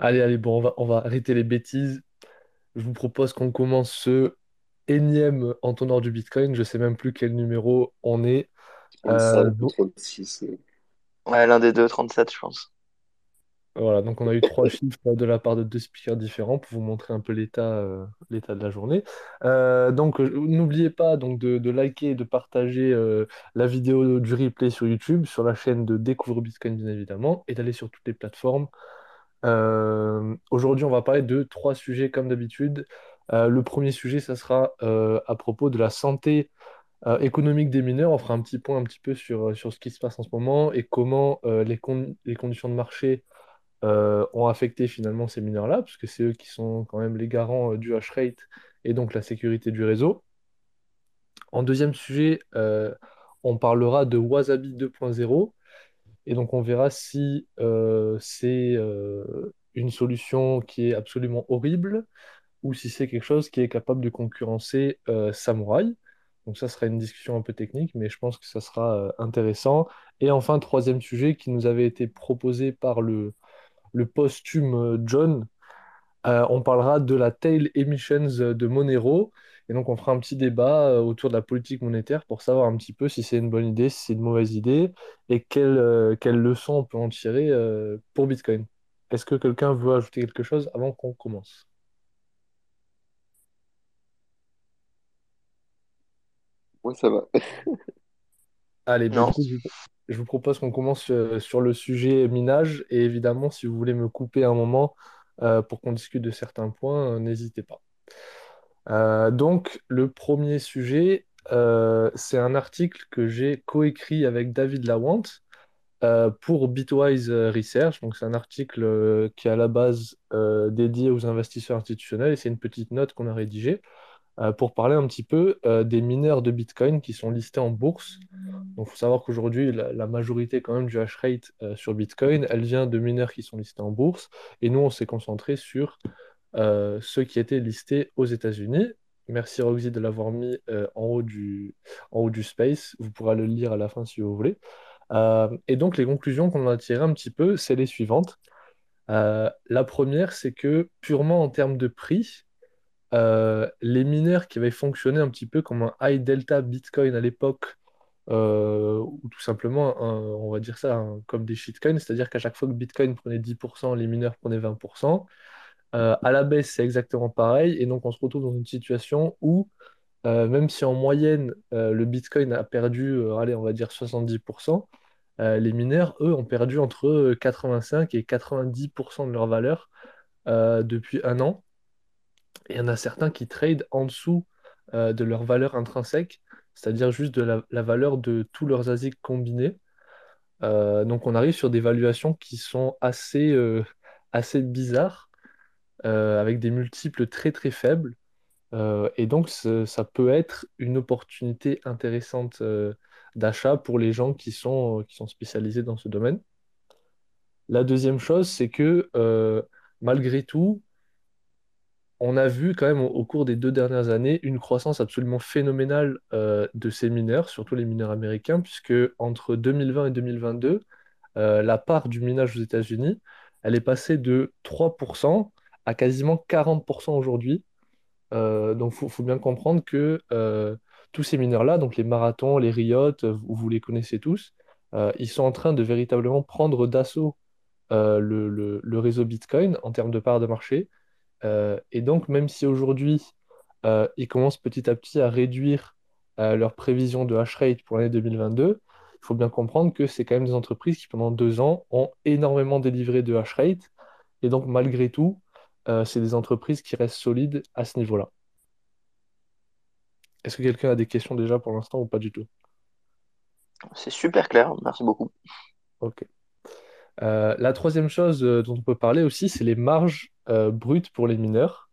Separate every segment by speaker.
Speaker 1: Allez, allez, bon, on va, on va arrêter les bêtises. Je vous propose qu'on commence ce énième entonnoir du Bitcoin. Je sais même plus quel numéro on est. Euh,
Speaker 2: 35 ou
Speaker 1: donc,
Speaker 2: 36. euh.
Speaker 3: Ouais, l'un des deux, 37, je pense.
Speaker 1: voilà, donc on a eu trois chiffres de la part de deux speakers différents pour vous montrer un peu l'état euh, l'état de la journée. Euh, donc, euh, n'oubliez pas donc, de, de liker et de partager euh, la vidéo du replay sur YouTube, sur la chaîne de Découvre Bitcoin, bien évidemment, et d'aller sur toutes les plateformes. Euh, aujourd'hui, on va parler de trois sujets comme d'habitude. Euh, le premier sujet, ça sera euh, à propos de la santé économique des mineurs. On fera un petit point un petit peu sur, sur ce qui se passe en ce moment et comment les, les conditions de marché ont affecté finalement ces mineurs-là, parce que c'est eux qui sont quand même les garants du hash rate et donc la sécurité du réseau. En deuxième sujet, on parlera de Wasabi 2.0. Et donc on verra si euh, c'est euh, une solution qui est absolument horrible ou si c'est quelque chose qui est capable de concurrencer euh, Samurai. Donc ça sera une discussion un peu technique, mais je pense que ça sera euh, intéressant. Et enfin, troisième sujet qui nous avait été proposé par le, le posthume John, on parlera de la Tail Emissions de Monero. Et donc, on fera un petit débat euh, autour de la politique monétaire pour savoir un petit peu si c'est une bonne idée, si c'est une mauvaise idée et quelles euh, quelles leçons on peut en tirer euh, pour Bitcoin. Est-ce que quelqu'un veut ajouter quelque chose avant qu'on commence?
Speaker 2: Moi, ça va.
Speaker 1: Allez, du
Speaker 3: Non.
Speaker 1: coup, je, vous propose qu'on commence sur le sujet minage. Et évidemment, si vous voulez me couper un moment euh, pour qu'on discute de certains points, n'hésitez pas. Euh, donc, le premier sujet, euh, c'est un article que j'ai coécrit avec David Lawant euh, pour Bitwise Research. Donc, c'est un article euh, qui est à la base dédié aux investisseurs institutionnels et c'est une petite note qu'on a rédigée pour parler un petit peu des mineurs de Bitcoin qui sont listés en bourse. Il faut savoir qu'aujourd'hui, la, la majorité quand même du hash rate sur Bitcoin, elle vient de mineurs qui sont listés en bourse. Et nous, on s'est concentré sur ceux qui étaient listés aux États-Unis. Merci Roxy de l'avoir mis euh, en haut du, en haut du space. Vous pourrez le lire à la fin si vous voulez. Euh, et donc les conclusions qu'on a tirées un petit peu, c'est les suivantes. Euh, la première, c'est que purement en termes de prix, euh, les mineurs qui avaient fonctionné un petit peu comme un high delta Bitcoin à l'époque, euh, ou tout simplement, on va dire ça, comme des shitcoins, c'est-à-dire qu'à chaque fois que Bitcoin prenait 10%, les mineurs prenaient 20%. Euh, à la baisse, c'est exactement pareil. Et donc, on se retrouve dans une situation où, euh, même si en moyenne, euh, le Bitcoin a perdu, euh, allez, on va dire 70%, euh, les mineurs, eux, ont perdu entre euh, 85 et 90% de leur valeur depuis un an. Et il y en a certains qui tradent en dessous de leur valeur intrinsèque, c'est-à-dire juste de la, la valeur de tous leurs ASIC combinés. Donc, on arrive sur des valuations qui sont assez, assez bizarres avec des multiples très très faibles. Euh, et donc, ça peut être une opportunité intéressante euh, d'achat pour les gens qui sont, qui sont spécialisés dans ce domaine. La deuxième chose, c'est que euh, malgré tout, on a vu quand même au, cours des deux dernières années une croissance absolument phénoménale euh, de ces mineurs, surtout les mineurs américains, puisque entre 2020 et 2022, euh, la part du minage aux États-Unis, elle est passée de 3% à quasiment 40% aujourd'hui. Euh, donc, il faut, bien comprendre que euh, tous ces mineurs-là, donc les marathons, les Riot, euh, vous, les connaissez tous, ils sont en train de véritablement prendre d'assaut le, réseau Bitcoin en termes de part de marché. Et donc, même si aujourd'hui, ils commencent petit à petit à réduire leurs prévisions de hash rate pour l'année 2022, il faut bien comprendre que c'est quand même des entreprises qui, pendant deux ans, ont énormément délivré de hash rate. Et donc, malgré tout, euh, c'est des entreprises qui restent solides à ce niveau-là. Est-ce que quelqu'un a des questions déjà pour l'instant ou pas du tout?
Speaker 3: C'est super clair, merci beaucoup.
Speaker 1: Ok. Euh, la troisième chose euh, dont on peut parler aussi, c'est les marges euh, brutes pour les mineurs.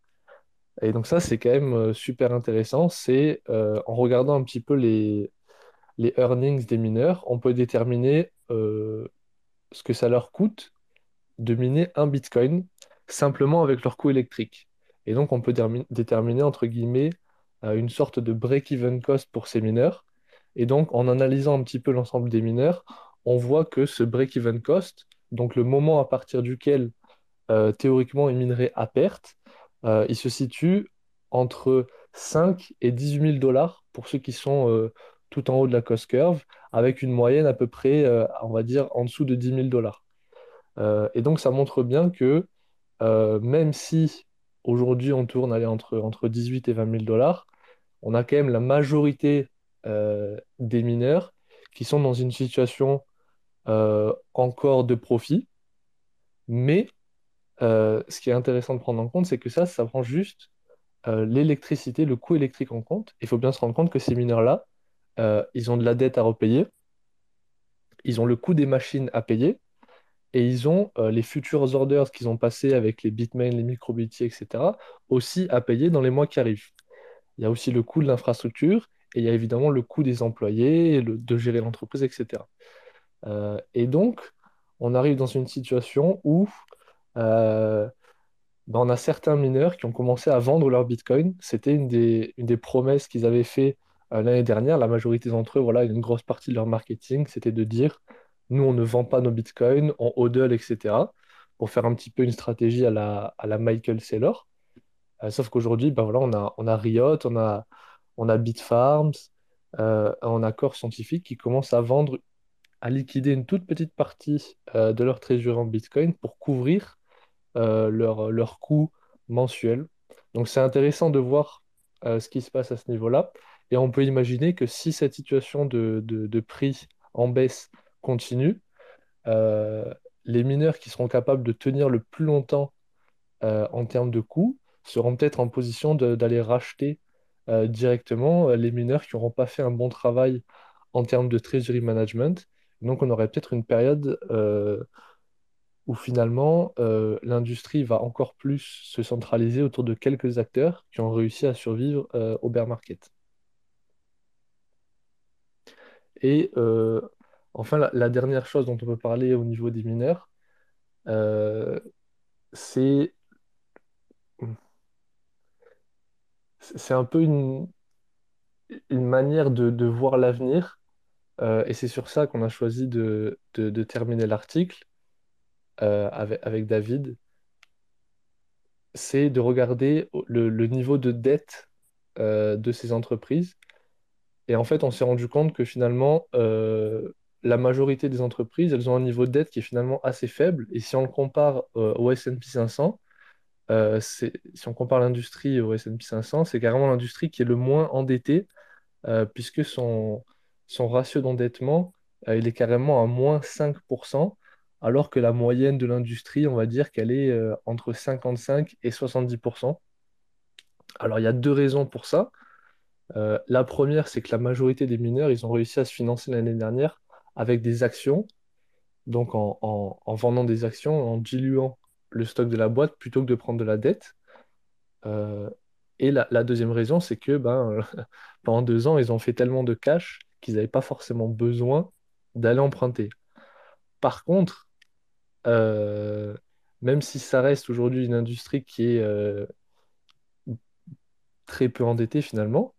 Speaker 1: Et donc ça, c'est quand même super intéressant. C'est en regardant un petit peu les, les earnings des mineurs, on peut déterminer ce que ça leur coûte de miner un Bitcoin simplement avec leur coût électrique. Et donc, on peut déterminer, entre guillemets, euh, une sorte de break-even cost pour ces mineurs. Et donc, en analysant un petit peu l'ensemble des mineurs, on voit que ce break-even cost, donc le moment à partir duquel euh, théoriquement, ils mineraient à perte. Euh, il se situe entre 5 et 18 000 dollars pour ceux qui sont tout en haut de la cost curve, avec une moyenne à peu près, on va dire, en dessous de 10 000 dollars. Et donc, ça montre bien que euh, même si aujourd'hui on tourne entre, entre 18 et 20 000 dollars, on a quand même la majorité euh, des mineurs qui sont dans une situation euh, encore de profit. Mais ce qui est intéressant de prendre en compte, c'est que ça, ça prend juste l'électricité, le coût électrique en compte. Il faut bien se rendre compte que ces mineurs-là, ils ont de la dette à repayer, ils ont le coût des machines à payer, et ils ont euh, les futures orders qu'ils ont passés avec les Bitmain, les microBT, etc., aussi à payer dans les mois qui arrivent. Il y a aussi le coût de l'infrastructure, et il y a évidemment le coût des employés, de gérer l'entreprise, etc. Euh, et donc, on arrive dans une situation où euh, ben, on a certains mineurs qui ont commencé à vendre leur Bitcoin. C'était une des, promesses qu'ils avaient fait l'année dernière. La majorité d'entre eux, voilà, une grosse partie de leur marketing, c'était de dire, nous, on ne vend pas nos Bitcoins, on hodl, etc. Pour faire un petit peu une stratégie à la, à la Michael Saylor. Euh, sauf qu'aujourd'hui, ben voilà, on a, on a Riot, on a, on a Bitfarms, euh, on a Core Scientific qui commencent à vendre, à liquider une toute petite partie euh, de leur trésorerie en Bitcoin pour couvrir euh, leur, leur coût mensuel. Donc c'est intéressant de voir euh, ce qui se passe à ce niveau-là. Et on peut imaginer que si cette situation de- de prix en baisse continue, euh, les mineurs qui seront capables de tenir le plus longtemps euh, en termes de coûts seront peut-être en position d'aller racheter euh, directement les mineurs qui n'auront pas fait un bon travail en termes de treasury management. Donc on aurait peut-être une période où finalement l'industrie va encore plus se centraliser autour de quelques acteurs qui ont réussi à survivre au bear market. Et enfin, la, dernière chose dont on peut parler au niveau des mineurs, euh, c'est un peu une, manière de, voir l'avenir, euh, et c'est sur ça qu'on a choisi de, de- terminer l'article euh, avec, David, c'est de regarder le, niveau de dette de ces entreprises. Et en fait, on s'est rendu compte que finalement, la majorité des entreprises, elles ont un niveau de dette qui est finalement assez faible. Et si on le compare euh, au S&P 500, euh, si on compare l'industrie au S&P 500, c'est carrément l'industrie qui est le moins endettée, euh, puisque son, ratio d'endettement, il est carrément à moins 5%, alors que la moyenne de l'industrie, on va dire qu'elle est entre 55 et 70%. Alors, il y a deux raisons pour ça. La première, c'est que la majorité des mineurs, ils ont réussi à se financer l'année dernière avec des actions, donc en, en- en vendant des actions, en diluant le stock de la boîte plutôt que de prendre de la dette. Euh, et la, deuxième raison, c'est que ben, pendant deux ans, ils ont fait tellement de cash qu'ils n'avaient pas forcément besoin d'aller emprunter. Par contre, euh, même si ça reste aujourd'hui une industrie qui est euh, très peu endettée finalement,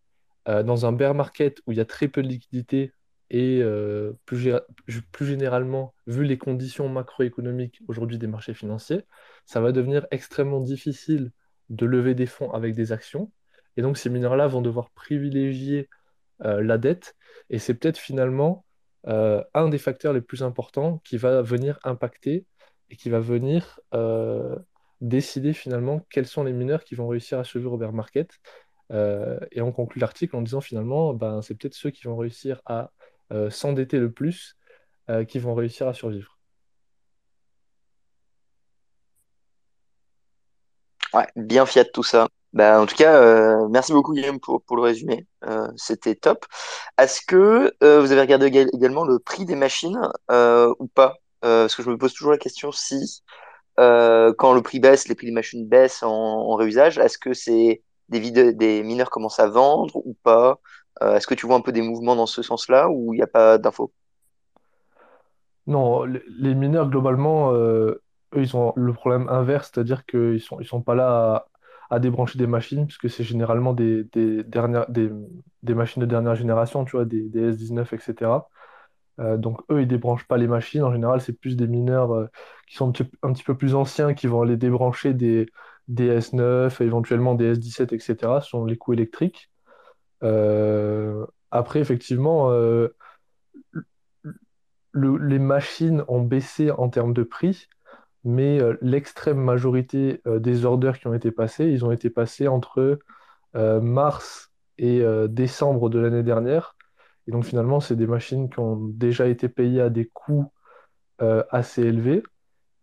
Speaker 1: dans un bear market où il y a très peu de liquidité et euh, plus, gé- plus généralement, vu les conditions macroéconomiques aujourd'hui des marchés financiers, ça va devenir extrêmement difficile de lever des fonds avec des actions. Et donc ces mineurs-là vont devoir privilégier euh, la dette. Et c'est peut-être finalement euh, un des facteurs les plus importants qui va venir impacter et qui va venir décider finalement quels sont les mineurs qui vont réussir à survivre au bear market. Et on conclut l'article en disant finalement, ben, c'est peut-être ceux qui vont réussir à euh, s'endetter le plus euh, qui vont réussir à survivre.
Speaker 3: Ouais, bien fiat tout ça. Bah, en tout cas, euh, merci beaucoup Guillaume pour, pour le résumé. C'était top. Est-ce que vous avez regardé éga- également le prix des machines ou pas? Parce que je me pose toujours la question si quand le prix baisse, les prix des machines baissent en, réusage, est-ce que c'est des, des mineurs commencent à vendre ou pas? Euh, est-ce que tu vois un peu des mouvements dans ce sens-là ou il n'y a pas d'infos?
Speaker 1: Non, les, mineurs, globalement, euh, eux, ils ont le problème inverse, c'est-à-dire qu'ils sont, ils sont pas là à, débrancher des machines, puisque c'est généralement des, machines de dernière génération, tu vois, des, des S19, etc. Euh, donc eux, ils débranchent pas les machines. En général, c'est plus des mineurs qui sont un petit, peu plus anciens qui vont aller débrancher des, des S9, éventuellement des S17, etc. Ce les coûts électriques. Euh, après, effectivement, euh, le- les machines ont baissé en termes de prix, mais euh, l'extrême majorité des orders qui ont été passés, ils ont été passés entre mars et décembre de l'année dernière. Et donc finalement, c'est des machines qui ont déjà été payées à des coûts assez élevés.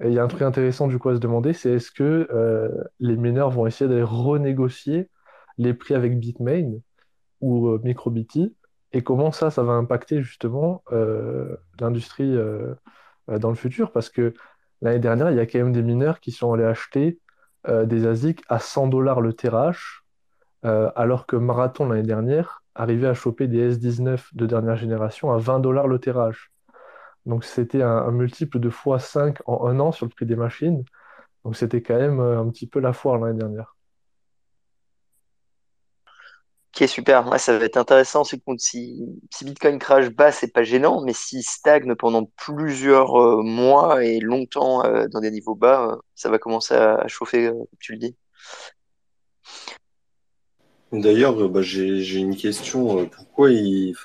Speaker 1: Et il y a un truc intéressant du coup à se demander, c'est est-ce que les mineurs vont essayer d'aller renégocier les prix avec Bitmain? Ou euh, MicroBT et comment ça, ça va impacter justement euh, l'industrie euh, dans le futur? Parce que l'année dernière, il y a quand même des mineurs qui sont allés acheter des ASIC à 100 dollars le TRH alors que Marathon l'année dernière arrivait à choper des S19 de dernière génération à 20 dollars le TRH. Donc c'était un, un multiple de x5 en un an sur le prix des machines. Donc c'était quand même un petit peu la foire l'année dernière.
Speaker 3: Ok, super. Ouais, ça va être intéressant. C'est que si, si Bitcoin crash bas, c'est pas gênant, mais s'il stagne pendant plusieurs euh, mois et longtemps euh, dans des niveaux bas, euh, ça va commencer à, chauffer, tu le dis.
Speaker 4: D'ailleurs, bah, j'ai, une question. Pourquoi ils,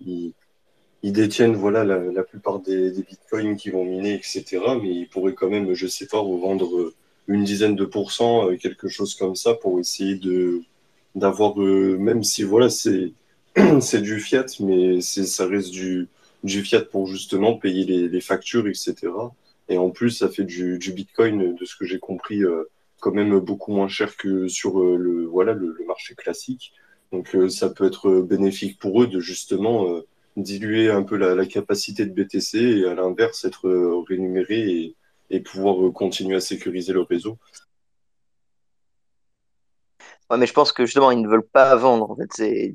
Speaker 4: ils, détiennent voilà, la, plupart des, des bitcoins qui vont miner, etc. Mais ils pourraient quand même, je sais pas, revendre une dizaine de pourcents, quelque chose comme ça, pour essayer de d'avoir, même si voilà, c'est c'est du fiat, mais c'est ça reste du, du fiat pour justement payer les, les factures, etc. Et en plus, ça fait du, du bitcoin, de ce que j'ai compris, euh, quand même beaucoup moins cher que sur euh, le voilà le, le marché classique. Donc euh, ça peut être bénéfique pour eux de justement euh, diluer un peu la, la capacité de BTC et à l'inverse être rémunéré et, et pouvoir continuer à sécuriser le réseau.
Speaker 3: Mais je pense que justement, ils ne veulent pas vendre.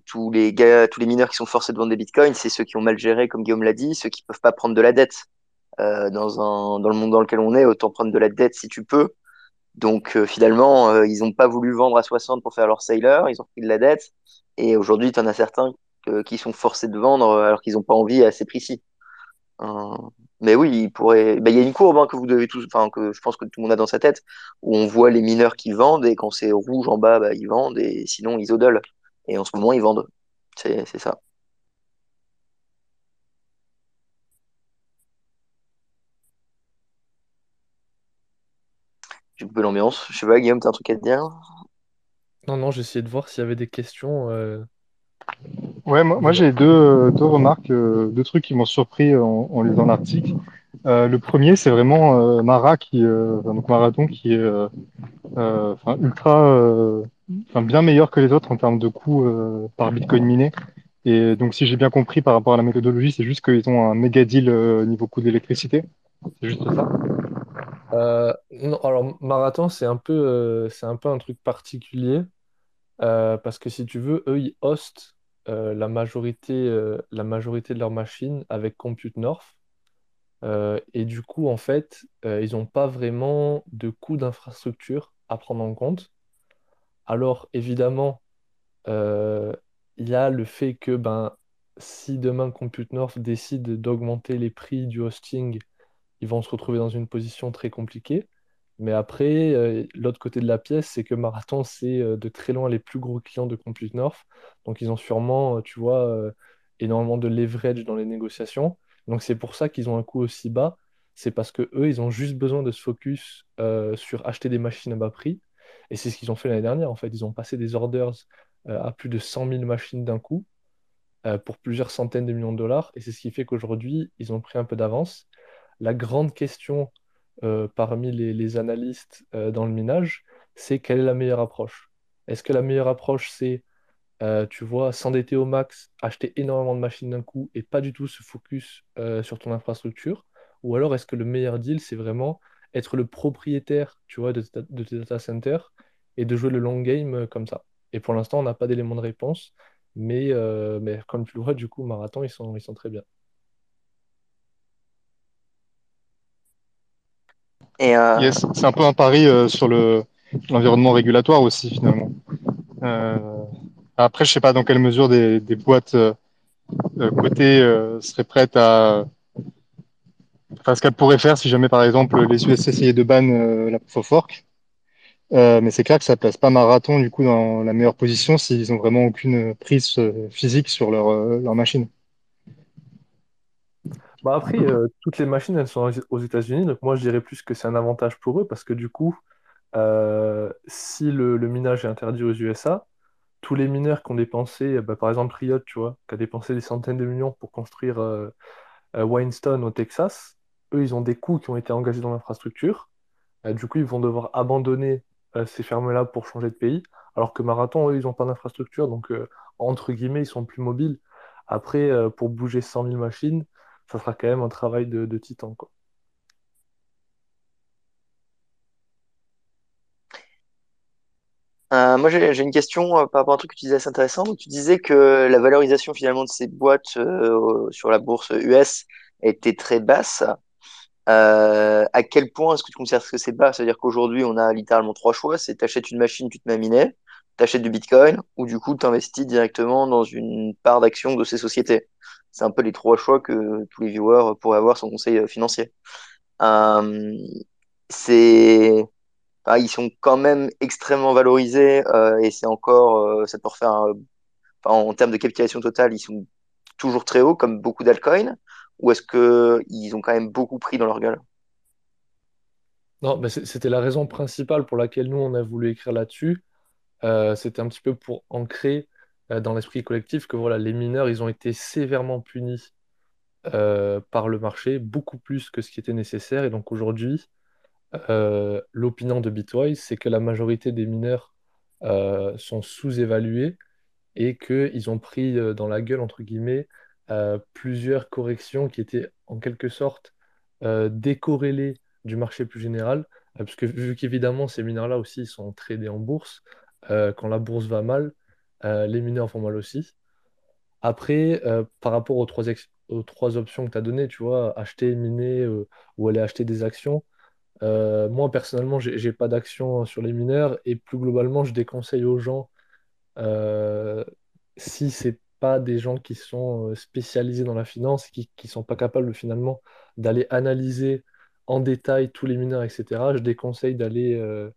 Speaker 3: Tous les gars, tous les mineurs qui sont forcés de vendre des bitcoins, c'est ceux qui ont mal géré, comme Guillaume l'a dit, ceux qui peuvent pas prendre de la dette. Euh, dans le monde dans lequel on est, autant prendre de la dette si tu peux. Donc euh, finalement, euh, ils n'ont pas voulu vendre à 60 pour faire leur sailor, ils ont pris de la dette. Et aujourd'hui, tu en as certains qui sont forcés de vendre alors qu'ils n'ont pas envie à ces prix-ci. Mais oui, il pourrait. bah, il y a une courbe hein, que vous devez tous, enfin que je pense que tout le monde a dans sa tête, où on voit les mineurs qui vendent et quand c'est rouge en bas, bah, ils vendent et sinon ils hodlent. Et en ce moment, ils vendent. C'est c'est ça. J'ai coupé l'ambiance. Je sais pas, Guillaume, t'as un truc à te dire?
Speaker 1: Non, non, j'essayais de voir s'il y avait des questions. euh,
Speaker 5: Ouais, moi, j'ai deux, euh, deux remarques, euh, deux trucs qui m'ont surpris en, en lisant l'article. Euh, le premier, c'est vraiment euh, Mara qui, euh, donc Marathon qui est euh, euh, ultra, euh, enfin, bien meilleur que les autres en termes de coût euh, par Bitcoin miné. Et donc, si j'ai bien compris par rapport à la méthodologie, c'est juste qu'ils ont un méga deal euh, niveau coût d'électricité. C'est juste ça.
Speaker 1: Euh, non, alors Marathon, c'est un peu, euh, c'est un peu un truc particulier euh, parce que si tu veux, eux, ils hostent euh, la majorité, euh, la majorité de leurs machines avec Compute North. Euh, et du coup, en fait, ils n'ont pas vraiment de coût d'infrastructure à prendre en compte. Alors, évidemment, il y a le fait que ben, si demain Compute North décide d'augmenter les prix du hosting, ils vont se retrouver dans une position très compliquée. Mais après, euh, l'autre côté de la pièce, c'est que Marathon, c'est euh, de très loin les plus gros clients de Compute North. Donc, ils ont sûrement, euh, tu vois, énormément de leverage dans les négociations. Donc, c'est pour ça qu'ils ont un coût aussi bas. C'est parce que eux, ils ont juste besoin de se focus sur acheter des machines à bas prix. Et c'est ce qu'ils ont fait l'année dernière. En fait, ils ont passé des orders à plus de 100 000 machines d'un coup pour plusieurs centaines de millions de dollars. Et c'est ce qui fait qu'aujourd'hui, ils ont pris un peu d'avance. La grande question euh, parmi les, analystes euh, dans le minage, c'est quelle est la meilleure approche? Est-ce que la meilleure approche, c'est, euh, tu vois, s'endetter au max, acheter énormément de machines d'un coup et pas du tout se focus sur ton infrastructure? Ou alors est-ce que le meilleur deal, c'est vraiment être le propriétaire, tu vois, de, tes data centers et de jouer le long game comme ça? Et pour l'instant, on n'a pas d'éléments de réponse, mais, comme tu le vois, du coup, Marathon, ils sont très bien.
Speaker 3: Euh,
Speaker 5: Yes, c'est un peu un pari euh, sur le l'environnement régulatoire aussi finalement. Euh, après, je sais pas dans quelle mesure des, des boîtes euh, côté serait prête à enfin ce qu'elle pourrait faire si jamais par exemple les US essayaient de ban la proof of fork. mais c'est clair que ça place pas Marathon du coup dans la meilleure position s'ils ont vraiment aucune prise physique sur leur, leur machine.
Speaker 1: Bah après, euh, toutes les machines, elles sont aux États-Unis, donc moi je dirais plus que c'est un avantage pour eux parce que du coup, euh, si le, minage est interdit aux USA, tous les mineurs qui ont dépensé, bah, par exemple Riot, tu vois, qui a dépensé des centaines de millions pour construire euh, euh, Whinstone au Texas, eux, ils ont des coûts qui ont été engagés dans l'infrastructure. Euh, du coup, ils vont devoir abandonner ces fermes-là pour changer de pays, alors que Marathon, eux, ils n'ont pas d'infrastructure, donc entre guillemets, ils sont plus mobiles. Après, pour bouger 100 000 machines, ça sera quand même un travail de, titan, quoi.
Speaker 3: Euh, moi, j'ai une question euh, par rapport à un truc que tu disais assez intéressant. Tu disais que la valorisation finalement de ces boîtes euh, sur la bourse US était très basse. À quel point est-ce que tu considères que c'est bas? C'est-à-dire qu'aujourd'hui, on a littéralement trois choix. C'est t'achètes une machine, tu te mets t'achètes du Bitcoin, ou du coup, t'investis directement dans une part d'action de ces sociétés. C'est un peu les trois choix que tous les viewers pourraient avoir son conseil euh, financier. Euh, c'est ils sont quand même extrêmement valorisés euh, et c'est encore, ça peut refaire en termes de capitalisation totale, ils sont toujours très hauts comme beaucoup d'altcoins ou est-ce que ils ont quand même beaucoup pris dans leur gueule?
Speaker 1: Non, mais c'était la raison principale pour laquelle nous, on a voulu écrire là-dessus. C'était un petit peu pour ancrer dans l'esprit collectif que voilà, les mineurs, ils ont été sévèrement punis euh, par le marché, beaucoup plus que ce qui était nécessaire. Et donc aujourd'hui, euh, l'opinion de Bitwise, c'est que la majorité des mineurs euh, sont sous-évalués et qu'ils ont pris euh, dans la gueule, entre guillemets, euh, plusieurs corrections qui étaient en quelque sorte euh, décorrélées du marché plus général, euh, parce que vu qu'évidemment ces mineurs-là aussi ils sont tradés en bourse, euh, quand la bourse va mal, euh, les mineurs vont mal aussi. Après, euh, par rapport aux trois, aux trois options que tu as données, tu vois, acheter, miner euh, ou aller acheter des actions, euh, moi personnellement, j'ai j'ai pas d'actions sur les mineurs et plus globalement, je déconseille aux gens euh, si c'est pas des gens qui sont euh, spécialisés dans la finance, qui qui sont pas capables finalement d'aller analyser en détail tous les mineurs, etc., je déconseille d'aller euh,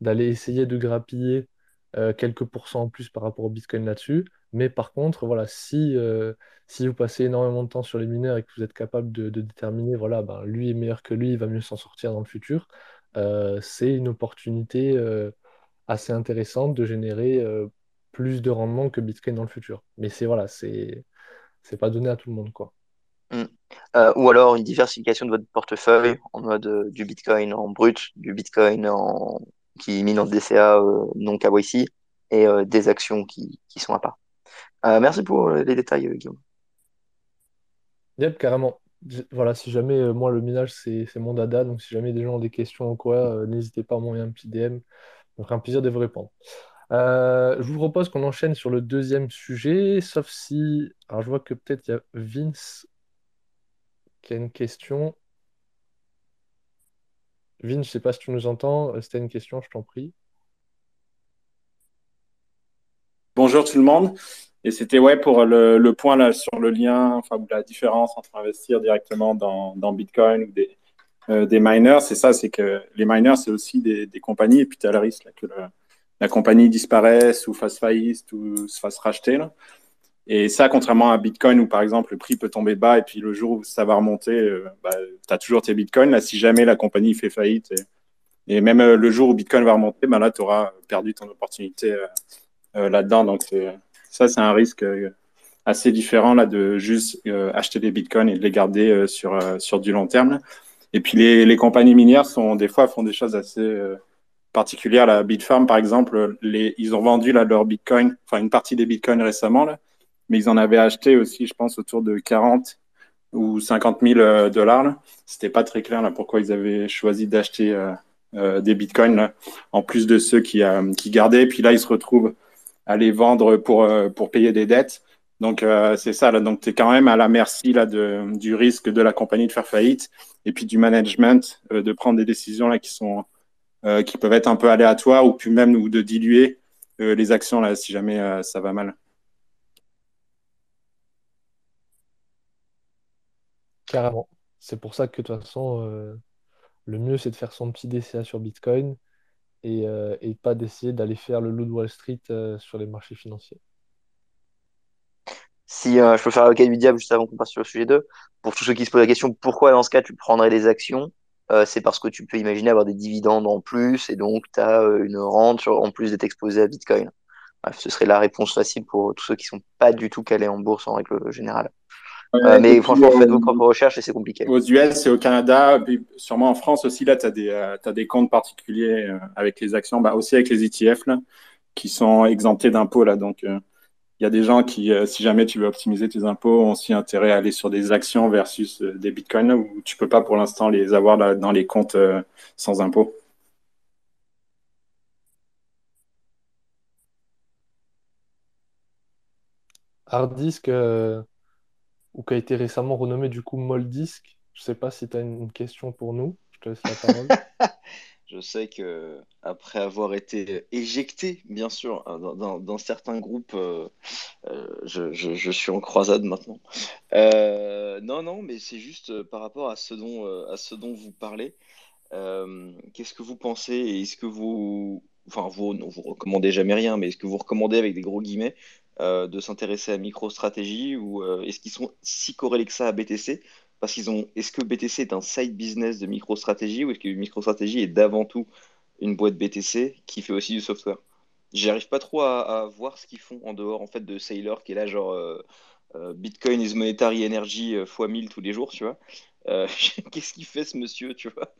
Speaker 1: d'aller essayer de grappiller euh, quelques pourcents en plus par rapport au Bitcoin là-dessus. Mais par contre, voilà, si, euh, si vous passez énormément de temps sur les mineurs et que vous êtes capable de, déterminer, voilà, ben, lui est meilleur que lui, il va mieux s'en sortir dans le futur, euh, c'est une opportunité assez intéressante de générer plus de rendement que Bitcoin dans le futur. Mais c'est voilà, c'est c'est pas donné à tout le monde, quoi.
Speaker 3: Euh, ou alors une diversification de votre portefeuille en mode du Bitcoin en brut, du Bitcoin en qui mine en DCA euh, non KYC et euh, des actions qui, qui sont à part. Euh, merci pour les détails, Guillaume.
Speaker 1: Yep, carrément. Voilà, si jamais, moi, le minage, c'est mon dada, donc si jamais des gens ont des questions ou quoi, n'hésitez pas à m'envoyer un petit DM. Ça un plaisir de vous répondre. Je vous propose qu'on enchaîne sur le deuxième sujet, sauf si... Alors, je vois que peut-être il y a Vince qui a une question. Vince, je sais pas si tu nous entends. Euh, C'était une question, je t'en prie.
Speaker 6: Bonjour tout le monde. Et c'était ouais pour le, point là sur le lien, enfin la différence entre investir directement dans, Bitcoin ou des, euh, des miners. C'est ça, c'est que les miners, c'est aussi des, compagnies et puis tu as le risque que la compagnie disparaisse ou fasse faillite ou se fasse racheter. Là. Et ça, contrairement à Bitcoin où par exemple le prix peut tomber bas et puis le jour où ça va remonter, euh, bah, tu as toujours tes Bitcoins. Là, si jamais la compagnie fait faillite et, même euh, le jour où Bitcoin va remonter, bah, là, tu auras perdu ton opportunité. euh, là-dedans. Donc, ça, c'est un risque assez différent là, de juste acheter des bitcoins et de les garder sur, sur du long terme. Et puis, les, les compagnies minières sont, des fois, font des choses assez particulières. La Bitfarm, par exemple, les, ils ont vendu là, leur bitcoin, enfin, une partie des bitcoins récemment, là, mais ils en avaient acheté aussi, je pense, autour de 40 ou 50 000 euh, dollars. C'était pas très clair là, pourquoi ils avaient choisi d'acheter euh, euh, des bitcoins, en plus de ceux qui, euh, qui gardaient. Puis là, ils se retrouvent à les vendre pour, pour payer des dettes. Donc, c'est ça. Là. Donc, tu es quand même à la merci là, du risque de la compagnie de faire faillite et puis du management de prendre des décisions là, qui, sont, qui peuvent être un peu aléatoires ou puis même ou de diluer les actions là, si jamais ça va mal.
Speaker 1: Carrément. C'est pour ça que de toute façon, euh, le mieux, c'est de faire son petit DCA sur Bitcoin et, euh, et pas d'essayer d'aller faire le loup de Wall Street euh, sur les marchés financiers.
Speaker 3: Si je peux faire l'avocat du diable juste avant qu'on passe sur le sujet 2, pour tous ceux qui se posent la question pourquoi dans ce cas tu prendrais des actions, c'est parce que tu peux imaginer avoir des dividendes en plus et donc tu as une rente en plus d'être exposé à Bitcoin. Ce serait la réponse facile pour tous ceux qui sont pas du tout calés en bourse en règle générale. Euh,
Speaker 6: Ouais,
Speaker 3: mais franchement, faites vos
Speaker 6: euh,
Speaker 3: propres recherches et c'est compliqué.
Speaker 6: Aux US et au Canada, puis sûrement en France aussi, là, tu as des, euh, t'as des comptes particuliers euh, avec les actions, bah, aussi avec les ETF, là, qui sont exemptés d'impôts. Là. Donc, euh, il y a des gens qui, euh, si jamais tu veux optimiser tes impôts, ont aussi intérêt à aller sur des actions versus euh, des bitcoins, là, où tu peux pas pour l'instant les avoir là, dans les comptes euh, sans impôts.
Speaker 1: Hard disk, euh, ou qui a été récemment renommé du coup Moldisk. Je sais pas si tu as une question pour nous. Je te laisse la parole.
Speaker 2: Je sais que après avoir été éjecté, bien sûr, hein, dans, certains groupes, euh, euh, je, suis en croisade maintenant. Euh, non, non, mais c'est juste par rapport à ce dont, à ce dont vous parlez. Qu'est-ce que vous pensez et est-ce que vous, enfin vous, non, vous recommandez jamais rien, mais est-ce que vous recommandez avec des gros guillemets euh, de s'intéresser à MicroStrategy ou euh, est-ce qu'ils sont si corrélés que ça à BTC? Parce qu'ils ont, est-ce que BTC est un side business de MicroStrategy ou est-ce que MicroStrategy est d'avant tout une boîte BTC qui fait aussi du software? J'arrive pas trop à, voir ce qu'ils font en dehors en fait de Saylor qui est là genre euh, Bitcoin is monetary energy fois 1000 tous les jours, tu vois. Qu'est-ce qu'il fait ce monsieur, tu vois?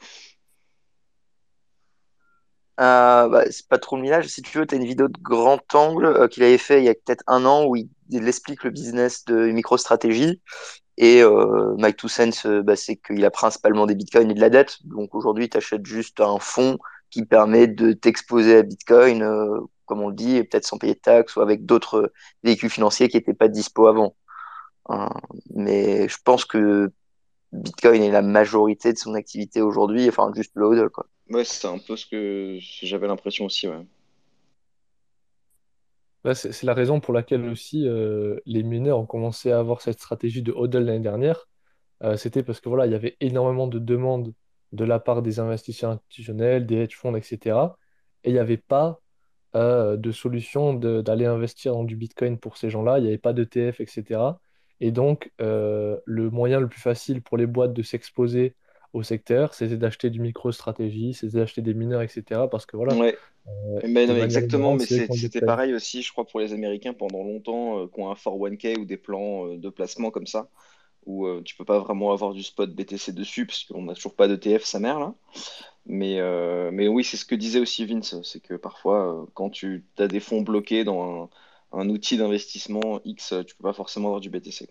Speaker 3: Euh, bah, c'est pas trop le millage. Si tu veux, tu as une vidéo de grand angle euh, qu'il avait fait il y a peut-être un an où il, explique le business de MicroStrategy. Et euh, My Two Cents, euh, bah, c'est qu'il a principalement des bitcoins et de la dette. Donc aujourd'hui, tu achètes juste un fonds qui permet de t'exposer à Bitcoin, euh, comme on le dit, et peut-être sans payer de taxes ou avec d'autres véhicules financiers qui n'étaient pas dispo avant. Mais je pense que Bitcoin est la majorité de son activité aujourd'hui, enfin juste le hodl, quoi.
Speaker 2: Ouais, c'est un peu ce que j'avais l'impression aussi, ouais.
Speaker 1: Là, c'est la raison pour laquelle aussi euh, les mineurs ont commencé à avoir cette stratégie de hodl l'année dernière. Euh, c'était parce que voilà, il y avait énormément de demandes de la part des investisseurs institutionnels, des hedge funds, etc. Et il n'y avait pas euh, de solution d'aller investir dans du Bitcoin pour ces gens-là. Il n'y avait pas d'ETF, etc. Et donc, le moyen le plus facile pour les boîtes de s'exposer au secteur, c'était d'acheter du micro-stratégie, c'était d'acheter des mineurs, etc. Parce que voilà,
Speaker 2: Ouais,
Speaker 1: euh,
Speaker 2: mais
Speaker 1: de
Speaker 2: non, mais
Speaker 1: manière
Speaker 2: exactement, mais c'était pareil aussi, je crois, pour les Américains pendant longtemps, euh, qui ont un 401k ou des plans euh, de placement comme ça, où euh, tu peux pas vraiment avoir du spot BTC dessus, parce qu'on n'a toujours pas d'ETF, sa mère, là. Mais, mais oui, c'est ce que disait aussi Vince, c'est que parfois, quand tu as des fonds bloqués dans un, un outil d'investissement X, tu peux pas forcément avoir du BTC.